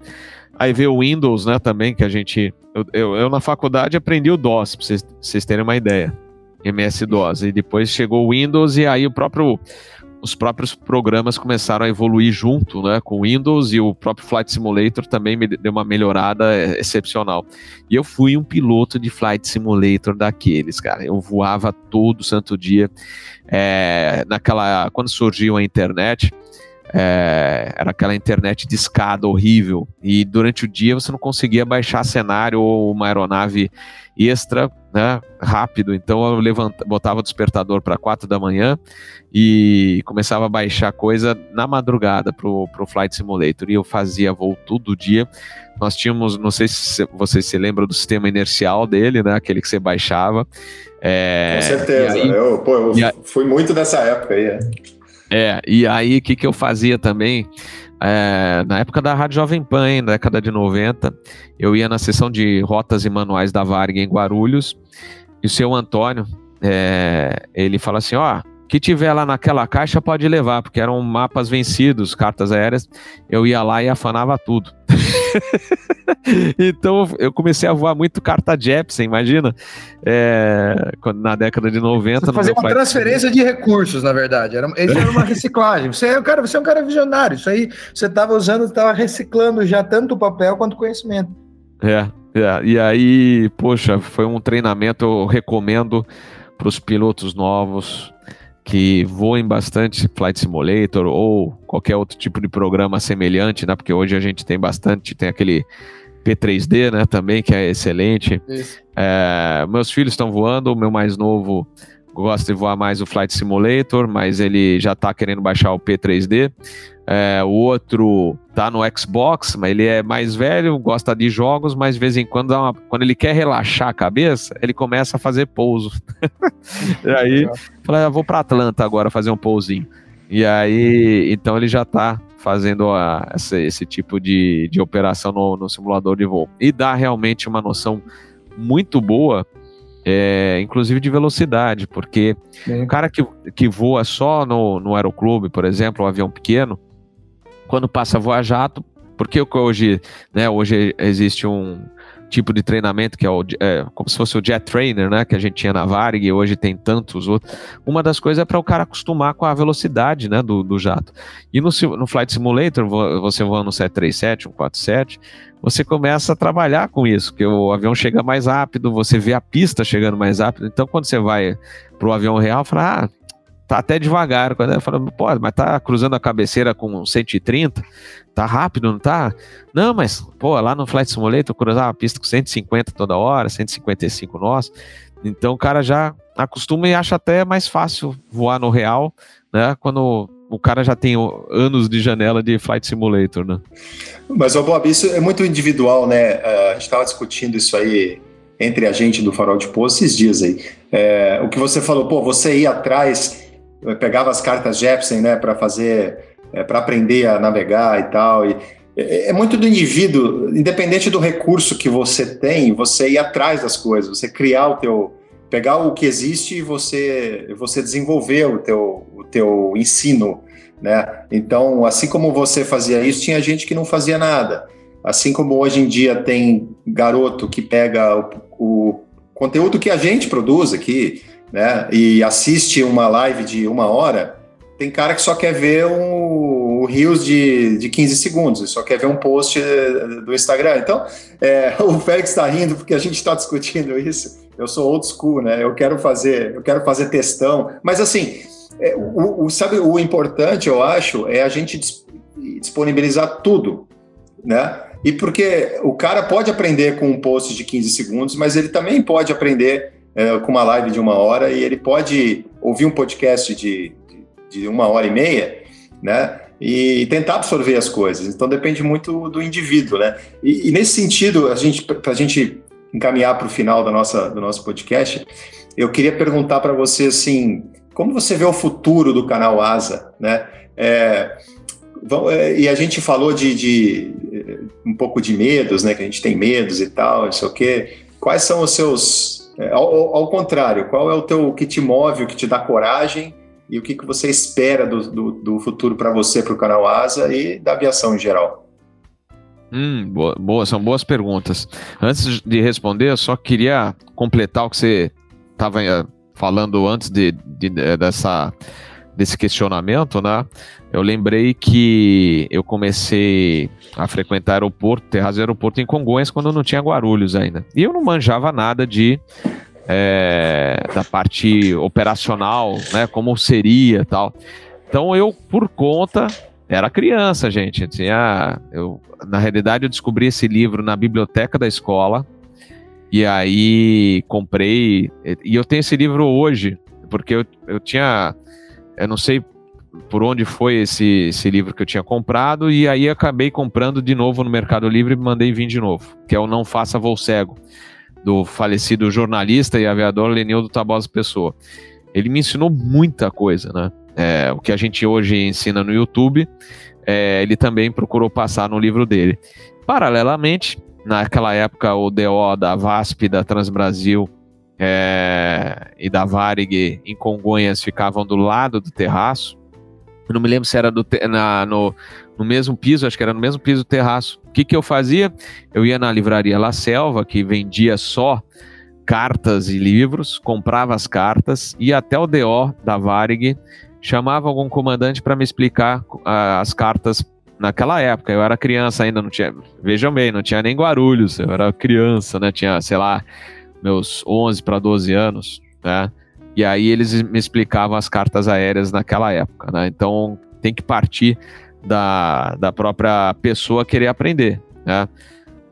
Aí veio o Windows, né, também, que a gente. Eu, eu, eu na faculdade aprendi o DOS, pra vocês, terem uma ideia. MS-DOS. E depois chegou o Windows e aí o próprio. Os próprios programas começaram a evoluir junto né, com o Windows e o próprio Flight Simulator também me deu uma melhorada excepcional. E eu fui um piloto de Flight Simulator daqueles, cara. Eu voava todo santo dia. É, naquela, quando surgiu a internet, é, era aquela internet de escada horrível. E durante o dia você não conseguia baixar cenário ou uma aeronave extra né, rápido. Então eu levanta, botava o despertador para 4 da manhã e começava a baixar coisa na madrugada pro, pro Flight Simulator. E eu fazia voo todo dia. Nós tínhamos, não sei se vocês se lembram do sistema inercial dele, né? Aquele que você baixava. É, Com certeza. Aí, eu, pô, eu fui muito dessa época aí. É. É, e aí o que, que eu fazia também? É, na época da Rádio Jovem Pan, hein, na década de 90, eu ia na sessão de rotas e manuais da Varg em Guarulhos, e o seu Antônio, é, ele fala assim, ó, que tiver lá naquela caixa pode levar, porque eram mapas vencidos, cartas aéreas, eu ia lá e afanava tudo. então eu comecei a voar muito carta Jepsen, imagina? É, na década de 90. Você fazia uma pai... transferência de recursos, na verdade. Era, isso era uma reciclagem. Você é, um cara, você é um cara visionário. Isso aí você estava usando, estava reciclando já tanto o papel quanto o conhecimento. É, é, e aí, poxa, foi um treinamento, eu recomendo para os pilotos novos que voem bastante Flight Simulator ou qualquer outro tipo de programa semelhante, né? Porque hoje a gente tem bastante, tem aquele P3D, né? Também que é excelente. É, meus filhos estão voando, o meu mais novo gosta de voar mais o Flight Simulator, mas ele já está querendo baixar o P3D. É, o outro tá no Xbox, mas ele é mais velho, gosta de jogos, mas de vez em quando, uma, quando ele quer relaxar a cabeça, ele começa a fazer pouso. e aí, fala, ah, vou para Atlanta agora fazer um pousinho. E aí, então ele já tá fazendo a, essa, esse tipo de, de operação no, no simulador de voo. E dá realmente uma noção muito boa é, inclusive de velocidade, porque o cara que, que voa só no, no aeroclube, por exemplo, um avião pequeno, quando passa a voar jato, porque hoje, né, hoje existe um tipo de treinamento que é, o, é, como se fosse o jet trainer, né, que a gente tinha na Varg e hoje tem tantos outros. Uma das coisas é para o cara acostumar com a velocidade, né, do, do jato. E no, no Flight Simulator, você voando no 737, 147, você começa a trabalhar com isso, que o avião chega mais rápido, você vê a pista chegando mais rápido. Então, quando você vai para o avião real, fala, ah, tá até devagar. Quando eu falo, pô, mas tá cruzando a cabeceira com 130, tá rápido, não tá? Não, mas, pô, lá no Flight Simulator eu cruzava a pista com 150 toda hora, 155 nós. Então o cara já acostuma e acha até mais fácil voar no real, né? Quando o cara já tem anos de janela de Flight Simulator, né? Mas, ô Bob, isso é muito individual, né? Uh, a gente estava discutindo isso aí entre a gente do Farol de Poço esses dias aí. É, o que você falou, pô, você ia atrás, pegava as cartas Jepsen, né, para fazer, é, para aprender a navegar e tal. E, é, é muito do indivíduo, independente do recurso que você tem, você ir atrás das coisas, você criar o teu, pegar o que existe e você, você desenvolver o teu, o teu ensino, né? Então, assim como você fazia isso, tinha gente que não fazia nada. Assim como hoje em dia tem garoto que pega o, o conteúdo que a gente produz aqui, né? E assiste uma live de uma hora, tem cara que só quer ver um, Rios de, de 15 segundos, só quer ver um post eh, do Instagram. Então, é, o Félix está rindo porque a gente está discutindo isso. Eu sou old school, né? Eu quero fazer, eu quero fazer testão. Mas assim, é, o, o, sabe, o importante, eu acho, é a gente disponibilizar tudo, né? E porque o cara pode aprender com um post de 15 segundos, mas ele também pode aprender é, com uma live de uma hora e ele pode ouvir um podcast de, de, de uma hora e meia, né? E tentar absorver as coisas. Então depende muito do indivíduo, né? E, e nesse sentido, a gente, para a gente encaminhar para o final da nossa, do nosso podcast, eu queria perguntar para você assim, como você vê o futuro do canal Asa, né? É, é, e a gente falou de, de, um pouco de medos, né? Que a gente tem medos e tal, não sei o quê. Quais são os seus. É, ao, ao, contrário, qual é o teu o que te move, o que te dá coragem e o que, que você espera do, do, do futuro para você, para o canal Asa e da aviação em geral? Hum, boa, boa, são boas perguntas. Antes de responder, eu só queria completar o que você estava eh, falando antes de, de, dessa desse questionamento, né? Eu lembrei que eu comecei a frequentar aeroporto, terras de aeroporto em Congonhas quando não tinha Guarulhos ainda. E eu não manjava nada de é, da parte operacional, né? Como seria tal. Então eu, por conta, era criança, gente. Tinha, eu, na realidade, eu descobri esse livro na biblioteca da escola. E aí comprei. E eu tenho esse livro hoje, porque eu, eu tinha eu não sei por onde foi esse, esse livro que eu tinha comprado, e aí acabei comprando de novo no Mercado Livre e mandei vir de novo, que é o Não Faça Voo Cego, do falecido jornalista e aviador Lenildo Tabosa Pessoa. Ele me ensinou muita coisa, né? É, o que a gente hoje ensina no YouTube, é, ele também procurou passar no livro dele. Paralelamente, naquela época, o DO da VASP, da Transbrasil, é, e da Varig em Congonhas ficavam do lado do terraço. Eu não me lembro se era do, na, no, no mesmo piso, acho que era no mesmo piso do terraço. O que, que eu fazia? Eu ia na livraria La Selva, que vendia só cartas e livros, comprava as cartas, ia até o DO da Varig, chamava algum comandante para me explicar uh, as cartas naquela época. Eu era criança ainda, não tinha. Vejam bem, não tinha nem Guarulhos, eu era criança, né? Tinha, sei lá, meus 11 para 12 anos, né? E aí eles me explicavam as cartas aéreas naquela época, né? Então tem que partir da, da própria pessoa querer aprender, né?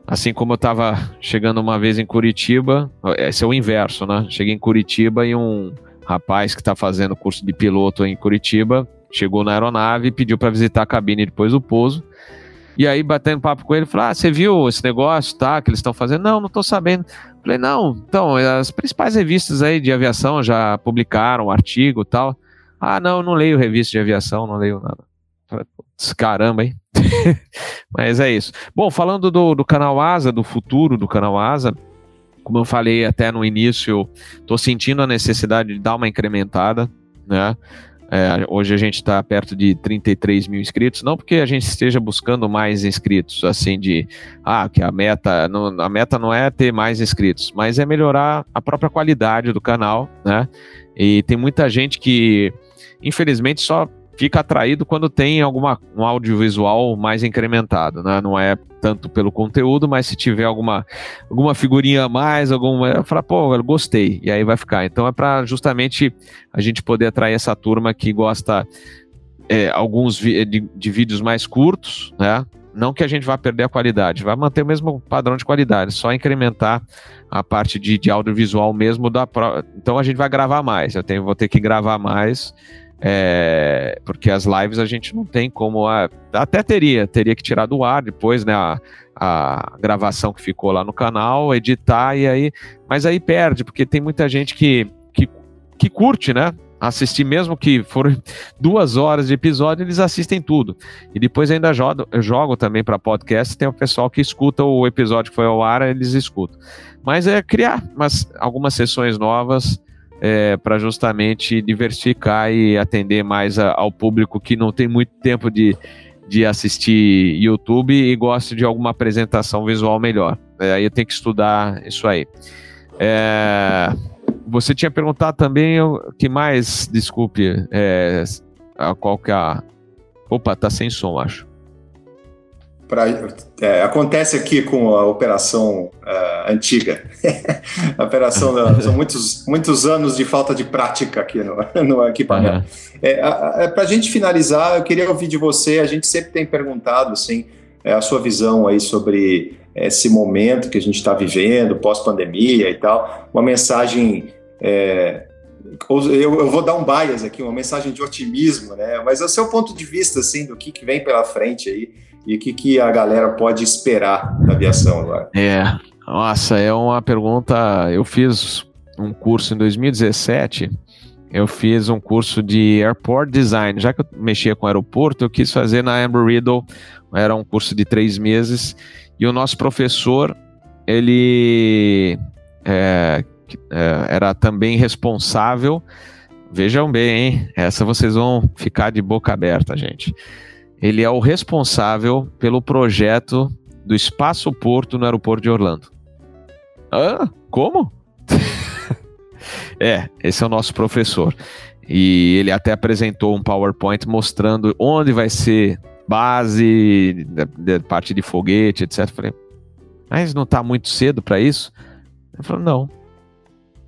Assim como eu estava chegando uma vez em Curitiba, esse é o inverso, né? Cheguei em Curitiba e um rapaz que está fazendo curso de piloto em Curitiba chegou na aeronave e pediu para visitar a cabine depois do pouso. E aí, batendo papo com ele, falou: Ah, você viu esse negócio, tá? Que eles estão fazendo? Não, não estou sabendo. Falei, não, então, as principais revistas aí de aviação já publicaram um artigo tal. Ah, não, não leio revista de aviação, não leio nada. Falei, caramba, hein? Mas é isso. Bom, falando do, do canal Asa, do futuro do canal Asa, como eu falei até no início, estou sentindo a necessidade de dar uma incrementada, né? É, hoje a gente está perto de 33 mil inscritos, não porque a gente esteja buscando mais inscritos, assim de ah, que a meta, não, a meta não é ter mais inscritos, mas é melhorar a própria qualidade do canal, né? E tem muita gente que, infelizmente, só fica atraído quando tem alguma, um audiovisual mais incrementado, né? Não é tanto pelo conteúdo, mas se tiver alguma, alguma figurinha a mais, alguma, fala, pô, eu gostei, e aí vai ficar. Então é para justamente a gente poder atrair essa turma que gosta é, alguns de, de, vídeos mais curtos, né? Não que a gente vá perder a qualidade, vai manter o mesmo padrão de qualidade, só incrementar a parte de, de audiovisual mesmo da. Então a gente vai gravar mais. Eu tenho, vou ter que gravar mais. É, porque as lives a gente não tem como. A, até teria, teria que tirar do ar depois, né? A, a gravação que ficou lá no canal, editar e aí. Mas aí perde, porque tem muita gente que, que, que curte, né? assistir, mesmo que foram duas horas de episódio, eles assistem tudo. E depois ainda jogo, jogo também para podcast, tem o pessoal que escuta o episódio que foi ao ar, eles escutam. Mas é criar umas, algumas sessões novas é, para justamente diversificar e atender mais a, ao público que não tem muito tempo de, de assistir YouTube e gosta de alguma apresentação visual melhor. É, aí eu tenho que estudar isso aí. É, você tinha perguntado também o que mais, desculpe, é, qual que é a... Opa, tá sem som, acho. Pra, é, acontece aqui com a operação uh, antiga. a operação da, são muitos, muitos anos de falta de prática aqui no, no equipamento. Uhum. É, Para a gente finalizar, eu queria ouvir de você. A gente sempre tem perguntado assim, é, a sua visão aí sobre esse momento que a gente está vivendo, pós-pandemia e tal. Uma mensagem é, eu, eu, vou dar um bias aqui, uma mensagem de otimismo, né? Mas é o seu ponto de vista, assim, do que, que vem pela frente aí e o que, que a galera pode esperar da aviação agora. É, nossa, é uma pergunta. Eu fiz um curso em 2017. Eu fiz um curso de Airport Design. Já que eu mexia com aeroporto, eu quis fazer na Amber Riddle. Era um curso de três meses. E o nosso professor, ele é, é, era também responsável. Vejam bem, hein? Essa vocês vão ficar de boca aberta, gente. Ele é o responsável pelo projeto do Espaço Porto no aeroporto de Orlando. Ah, como? é, esse é o nosso professor. E ele até apresentou um PowerPoint mostrando onde vai ser base, de parte de foguete, etc. Falei, mas não está muito cedo para isso? Ele falou, não.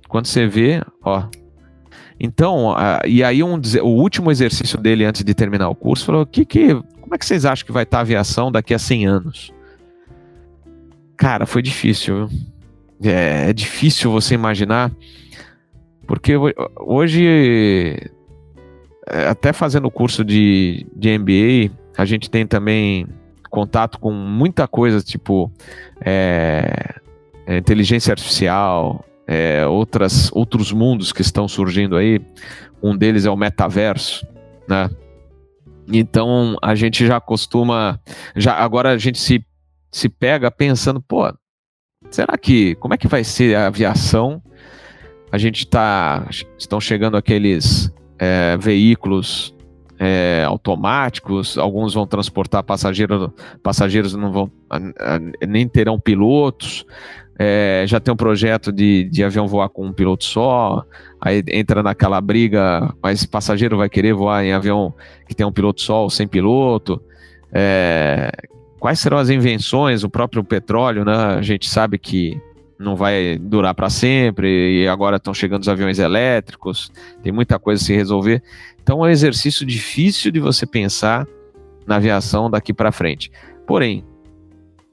Quando você vê, ó. Então, e aí um, o último exercício dele antes de terminar o curso falou: que, que, como é que vocês acham que vai estar a aviação daqui a 100 anos? Cara, foi difícil. É, é difícil você imaginar, porque hoje, é, até fazendo o curso de, de MBA, a gente tem também contato com muita coisa, tipo é inteligência artificial, é, outras, outros mundos que estão surgindo aí. Um deles é o metaverso, né? Então a gente já costuma, já agora a gente se, se pega pensando, pô, será que como é que vai ser a aviação? A gente tá, estão chegando aqueles é, veículos é, automáticos, alguns vão transportar passageiros, passageiros não vão nem terão pilotos. É, já tem um projeto de, de avião voar com um piloto só, aí entra naquela briga, mas passageiro vai querer voar em avião que tem um piloto só ou sem piloto. É, quais serão as invenções? O próprio petróleo, né? A gente sabe que não vai durar para sempre, e agora estão chegando os aviões elétricos, tem muita coisa a se resolver. Então é um exercício difícil de você pensar na aviação daqui para frente. Porém,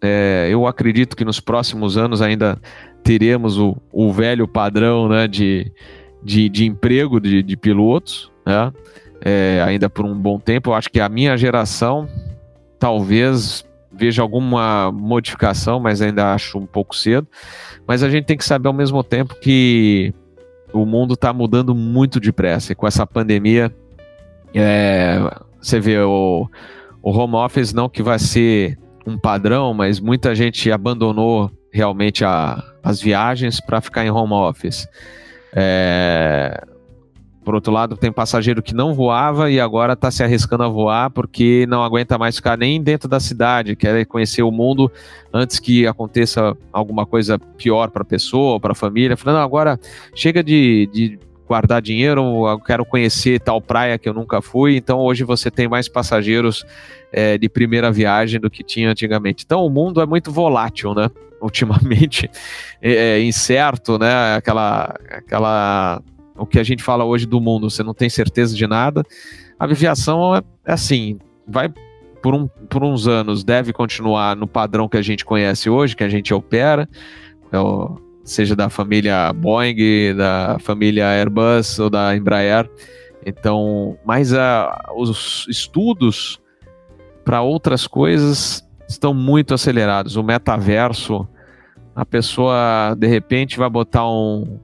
é, eu acredito que nos próximos anos ainda teremos o, o velho padrão né, de, de, de emprego de, de pilotos, né, é, ainda por um bom tempo. Eu acho que a minha geração talvez veja alguma modificação, mas ainda acho um pouco cedo. Mas a gente tem que saber ao mesmo tempo que o mundo está mudando muito depressa. E com essa pandemia, é, você vê o, o home office não que vai ser um padrão, mas muita gente abandonou realmente a, as viagens para ficar em home office. É, por outro lado, tem passageiro que não voava e agora está se arriscando a voar porque não aguenta mais ficar nem dentro da cidade, quer conhecer o mundo antes que aconteça alguma coisa pior para a pessoa, para a família. Falando, agora chega de, de guardar dinheiro, eu quero conhecer tal praia que eu nunca fui. Então hoje você tem mais passageiros é, de primeira viagem do que tinha antigamente. Então o mundo é muito volátil, né? Ultimamente é, é incerto, né? Aquela, aquela, o que a gente fala hoje do mundo, você não tem certeza de nada. A aviação é, é assim, vai por, um, por uns anos deve continuar no padrão que a gente conhece hoje, que a gente opera, é o, seja da família Boeing, da família Airbus ou da Embraer. Então, mas a, os estudos para outras coisas estão muito acelerados. O metaverso, a pessoa de repente vai botar um,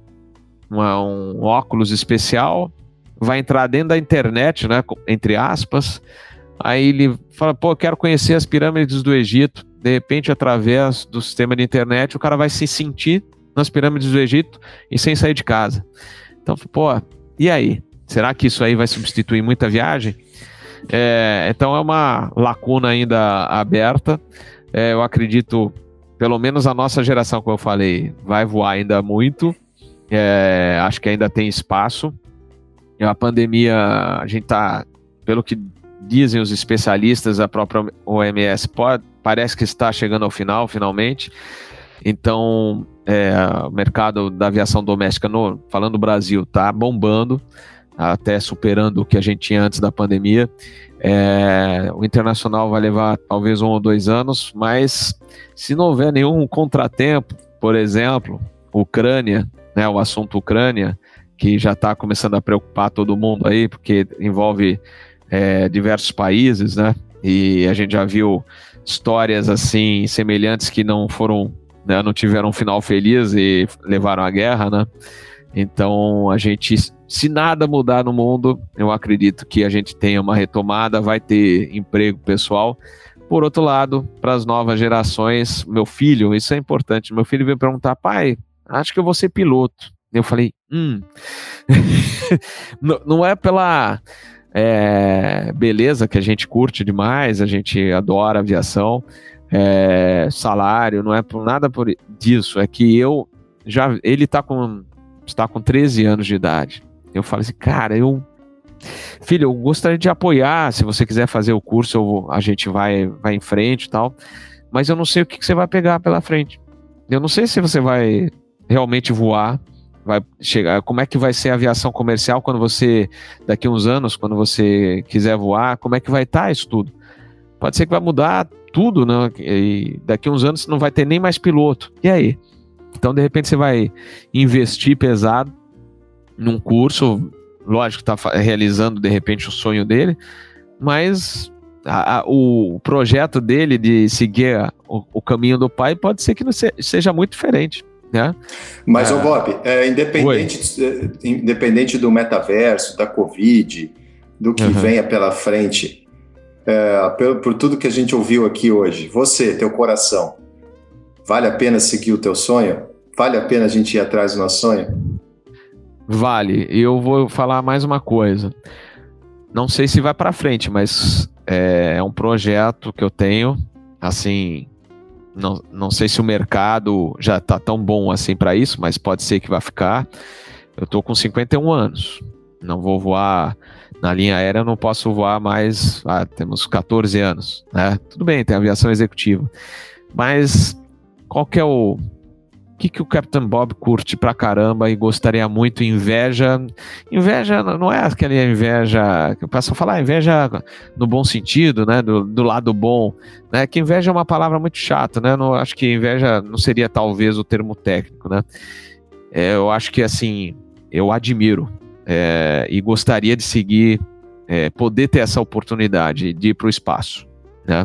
uma, um óculos especial, vai entrar dentro da internet, né, entre aspas, aí ele fala, pô, quero conhecer as pirâmides do Egito. De repente, através do sistema de internet, o cara vai se sentir nas pirâmides do Egito e sem sair de casa. Então, pô, e aí? Será que isso aí vai substituir muita viagem? É, então é uma lacuna ainda aberta. É, eu acredito, pelo menos a nossa geração, como eu falei, vai voar ainda muito. É, acho que ainda tem espaço. A pandemia, a gente está, pelo que dizem os especialistas, a própria OMS pode, parece que está chegando ao final, finalmente. Então, é, o mercado da aviação doméstica, no, falando do Brasil, está bombando até superando o que a gente tinha antes da pandemia. É, o internacional vai levar talvez um ou dois anos, mas se não houver nenhum contratempo, por exemplo, Ucrânia, né, o assunto Ucrânia, que já está começando a preocupar todo mundo aí, porque envolve é, diversos países, né? E a gente já viu histórias assim semelhantes que não foram, né, não tiveram um final feliz e levaram à guerra, né? Então a gente se nada mudar no mundo, eu acredito que a gente tenha uma retomada, vai ter emprego pessoal. Por outro lado, para as novas gerações, meu filho, isso é importante. Meu filho veio perguntar, pai, acho que eu vou ser piloto. Eu falei, hum, não é pela é, beleza que a gente curte demais, a gente adora aviação, é, salário, não é por nada por disso, é que eu já ele está com está com 13 anos de idade. Eu falei assim, cara, eu. Filho, eu gostaria de apoiar. Se você quiser fazer o curso, eu, a gente vai, vai em frente e tal. Mas eu não sei o que, que você vai pegar pela frente. Eu não sei se você vai realmente voar vai chegar, como é que vai ser a aviação comercial quando você, daqui uns anos, quando você quiser voar, como é que vai estar tá isso tudo? Pode ser que vai mudar tudo, né? E daqui uns anos não vai ter nem mais piloto. E aí? Então, de repente, você vai investir pesado num curso, lógico, está realizando de repente o sonho dele, mas a, a, o projeto dele de seguir a, o, o, caminho do pai pode ser que não se, seja muito diferente. Né? Mas, é... ô Bob, é, independente, é, independente do metaverso, da Covid, do que uhum. venha pela frente, é, por, por tudo que a gente ouviu aqui hoje, você, teu coração, vale a pena seguir o teu sonho? Vale a pena a gente ir atrás do nosso sonho? Vale. E eu vou falar mais uma coisa. Não sei se vai para frente, mas é, é, um projeto que eu tenho. Assim, não, não sei se o mercado já está tão bom assim para isso, mas pode ser que vá ficar. Eu tô com 51 anos. Não vou voar na linha aérea, não posso voar mais. Ah, temos 14 anos, né? Tudo bem, tem aviação executiva. Mas qual que é o que, que o Captain Bob curte pra caramba e gostaria muito? Inveja. Inveja não é aquela inveja que eu passo a falar, inveja no bom sentido, né? Do, do lado bom. Né? Que inveja é uma palavra muito chata, né? Não, acho que inveja não seria talvez o termo técnico, né? É, eu acho que assim, eu admiro é, e gostaria de seguir, é, poder ter essa oportunidade de ir para o espaço, né?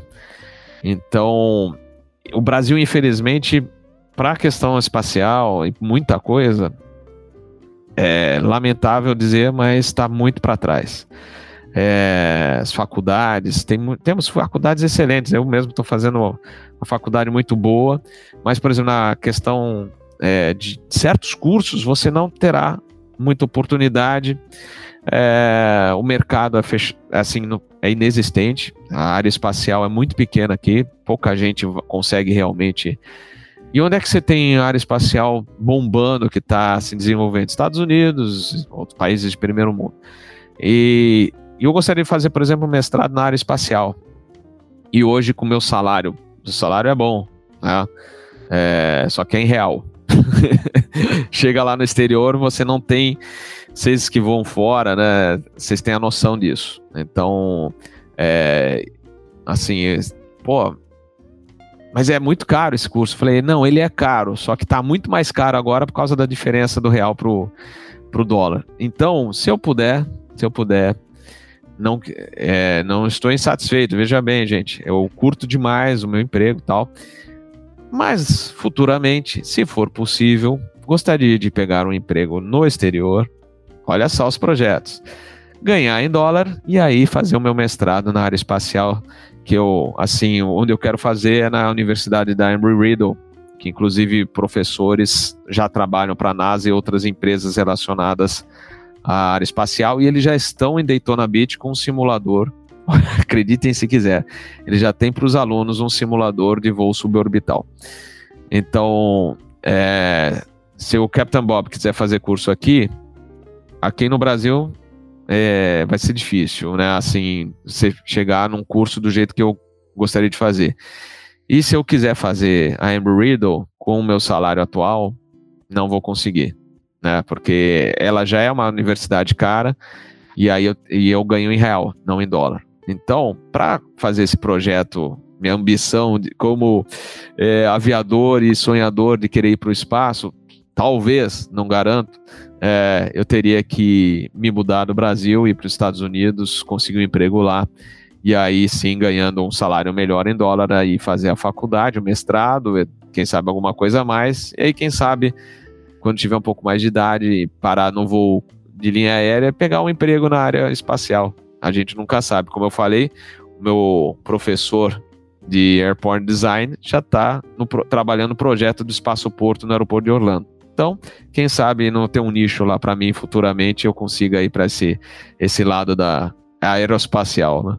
Então, o Brasil, infelizmente, para a questão espacial e muita coisa, é lamentável dizer, mas está muito para trás. É, as faculdades, tem, temos faculdades excelentes, eu mesmo estou fazendo uma faculdade muito boa, mas, por exemplo, na questão é, de certos cursos, você não terá muita oportunidade. É, o mercado é, fech... assim, é inexistente, a área espacial é muito pequena aqui, pouca gente consegue realmente e onde é que você tem área espacial bombando que está se desenvolvendo? Estados Unidos, outros países de primeiro mundo. E eu gostaria de fazer, por exemplo, um mestrado na área espacial. E hoje, com o meu salário, o salário é bom, né? É, só que é em real. Chega lá no exterior, você não tem. Vocês que vão fora, né? Vocês têm a noção disso. Então, é, Assim, pô, mas é muito caro esse curso. Falei, não, ele é caro, só que está muito mais caro agora por causa da diferença do real pro, pro dólar. Então, se eu puder, se eu puder, não, é, não estou insatisfeito. Veja bem, gente, eu curto demais o meu emprego e tal. Mas futuramente, se for possível, gostaria de pegar um emprego no exterior. Olha só os projetos. Ganhar em dólar e aí fazer o meu mestrado na área espacial que eu, assim, onde eu quero fazer é na Universidade da Embry-Riddle, que inclusive professores já trabalham para a NASA e outras empresas relacionadas à área espacial, e eles já estão em Daytona Beach com um simulador, acreditem se quiser, eles já têm para os alunos um simulador de voo suborbital. Então, é, se o Captain Bob quiser fazer curso aqui, aqui no Brasil é, vai ser difícil, né? Assim, você chegar num curso do jeito que eu gostaria de fazer. E se eu quiser fazer a Embry Riddle com o meu salário atual, não vou conseguir, né? Porque ela já é uma universidade cara e aí eu, e eu ganho em real, não em dólar. Então, para fazer esse projeto, minha ambição de, como é, aviador e sonhador de querer ir para o espaço, talvez, não garanto, é, eu teria que me mudar do Brasil, ir para os Estados Unidos, conseguir um emprego lá, e aí sim ganhando um salário melhor em dólar, aí fazer a faculdade, o mestrado, quem sabe alguma coisa a mais, e aí quem sabe, quando tiver um pouco mais de idade, parar no voo de linha aérea, pegar um emprego na área espacial. A gente nunca sabe. Como eu falei, o meu professor de Airport Design já está trabalhando no projeto do Espaço Porto no aeroporto de Orlando. Então, quem sabe não ter um nicho lá para mim futuramente eu consiga ir para esse, esse lado da aeroespacial, né?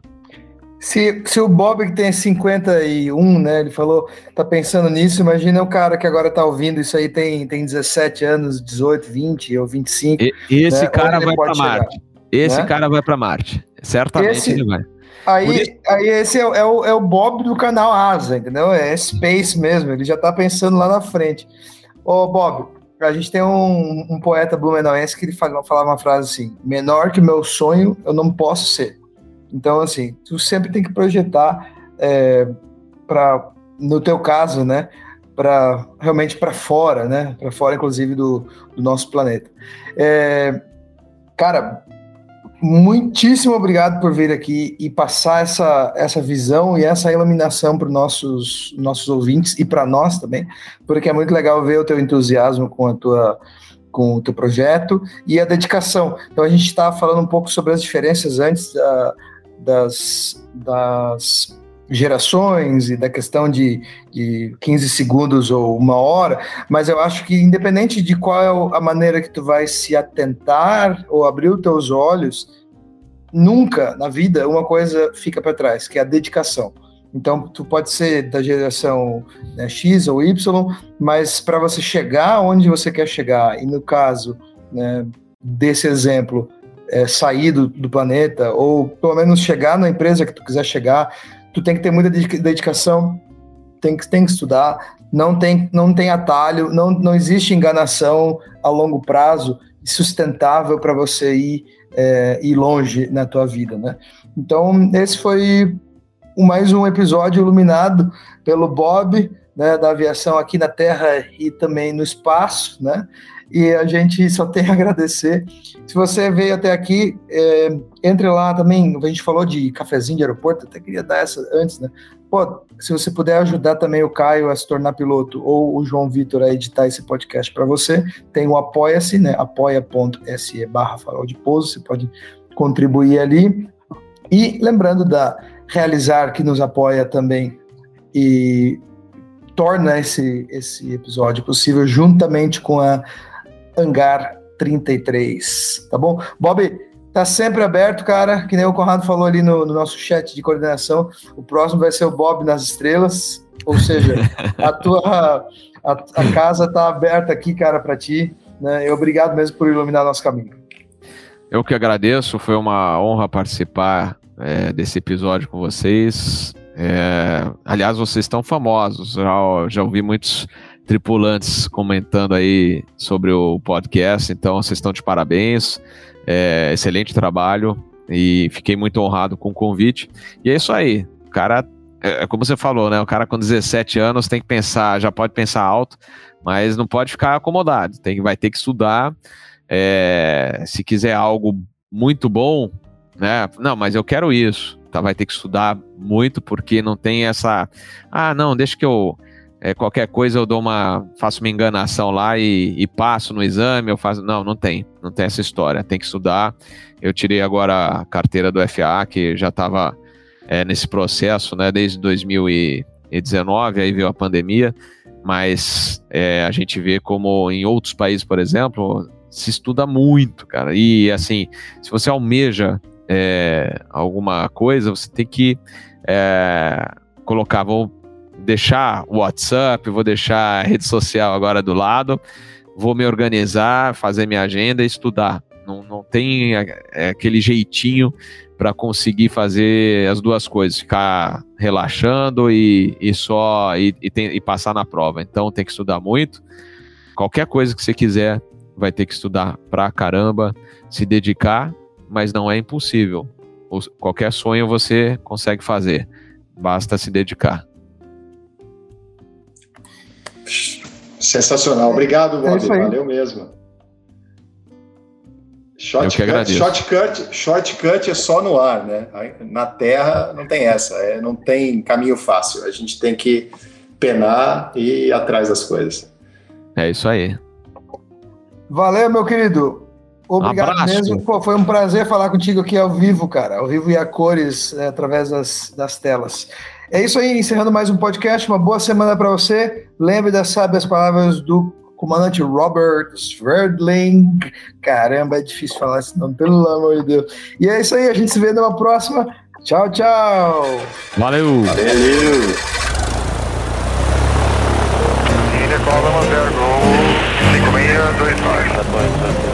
Se, se o Bob que tem 51, né, ele falou, tá pensando nisso, imagina o cara que agora tá ouvindo isso aí, tem, tem 17 anos, 18, 20 ou 25. E, esse né, cara vai para Marte. Esse né? cara vai para Marte. Certamente esse, ele vai. Aí, isso... aí esse é, é, o, é o Bob do canal Asa, entendeu? É Space mesmo, ele já tá pensando lá na frente. Ô, Bob, a gente tem um, um poeta blumenauense que ele fala, falava uma frase assim: menor que meu sonho, eu não posso ser. Então, assim, tu sempre tem que projetar é, para, no teu caso, né, para realmente para fora, né, para fora, inclusive do, do nosso planeta. É, cara, muitíssimo obrigado por vir aqui e passar essa, essa visão e essa iluminação para os nossos, nossos ouvintes e para nós também, porque é muito legal ver o teu entusiasmo com a tua com o teu projeto e a dedicação. Então a gente estava falando um pouco sobre as diferenças antes da, das, das gerações e da questão de, de 15 segundos ou uma hora, mas eu acho que independente de qual é a maneira que tu vai se atentar ou abrir os teus olhos, nunca na vida uma coisa fica para trás, que é a dedicação. Então, tu pode ser da geração né, X ou Y, mas para você chegar onde você quer chegar, e no caso né, desse exemplo, é, sair do, do planeta, ou pelo menos chegar na empresa que tu quiser chegar, tu tem que ter muita dedicação, tem que, tem que estudar, não tem, não tem atalho, não, não existe enganação a longo prazo sustentável para você ir, é, ir longe na tua vida, né? Então, esse foi mais um episódio iluminado pelo Bob, né, da aviação aqui na Terra e também no espaço, né? E a gente só tem a agradecer. Se você veio até aqui, é, entre lá também, a gente falou de cafezinho de aeroporto, até queria dar essa antes, né? Pô, se você puder ajudar também o Caio a se tornar piloto ou o João Vitor a editar esse podcast para você, tem o Apoia-se, né? apoia.se barra farol de pouso, você pode contribuir ali. E lembrando da Realizar, que nos apoia também e torna esse, esse episódio possível juntamente com a Hangar 33, tá bom? Bob, tá sempre aberto, cara, que nem o Conrado falou ali no, no nosso chat de coordenação, o próximo vai ser o Bob nas estrelas, ou seja, a tua a, a casa tá aberta aqui, cara, para ti, né? E obrigado mesmo por iluminar nosso caminho. Eu que agradeço, foi uma honra participar é, desse episódio com vocês. É, aliás, vocês estão famosos, já, já ouvi muitos tripulantes comentando aí sobre o podcast, então vocês estão de parabéns, é, excelente trabalho e fiquei muito honrado com o convite. E é isso aí, cara, é, é como você falou, né? O cara com 17 anos tem que pensar, já pode pensar alto, mas não pode ficar acomodado. Tem, vai ter que estudar. É, se quiser algo muito bom, né? Não, mas eu quero isso. Tá, vai ter que estudar muito porque não tem essa. Ah, não, deixa que eu é, qualquer coisa eu dou uma, faço uma enganação lá e, e, passo no exame, eu faço. Não, não tem, não tem essa história. Tem que estudar. Eu tirei agora a carteira do FA, que já estava é, nesse processo, né, desde 2019, aí veio a pandemia, mas é, a gente vê como em outros países, por exemplo, se estuda muito, cara. E assim, se você almeja é, alguma coisa, você tem que é, colocar, vou deixar o WhatsApp, vou deixar a rede social agora do lado, vou me organizar, fazer minha agenda e estudar. Não, não tem é, aquele jeitinho para conseguir fazer as duas coisas, ficar relaxando e, e só e, e, tem, e passar na prova. Então tem que estudar muito. Qualquer coisa que você quiser, vai ter que estudar pra caramba, se dedicar, mas não é impossível. Qualquer sonho você consegue fazer, basta se dedicar. Sensacional. Obrigado, Bob. É Valeu mesmo. Shortcut, shortcut, shortcut é só no ar, né? Na terra não tem essa, é, não tem caminho fácil. A gente tem que penar e ir atrás das coisas. É isso aí. Valeu, meu querido. Obrigado um mesmo. Pô, foi um prazer falar contigo aqui ao vivo, cara. Ao vivo e a cores, né, através das, das telas. É isso aí, encerrando mais um podcast. Uma boa semana para você. Lembre das sábias palavras do comandante Robert Sverdling. Caramba, é difícil falar esse nome, pelo amor de Deus. E é isso aí, a gente se vê numa próxima. Tchau, tchau. Valeu. Valeu. Valeu.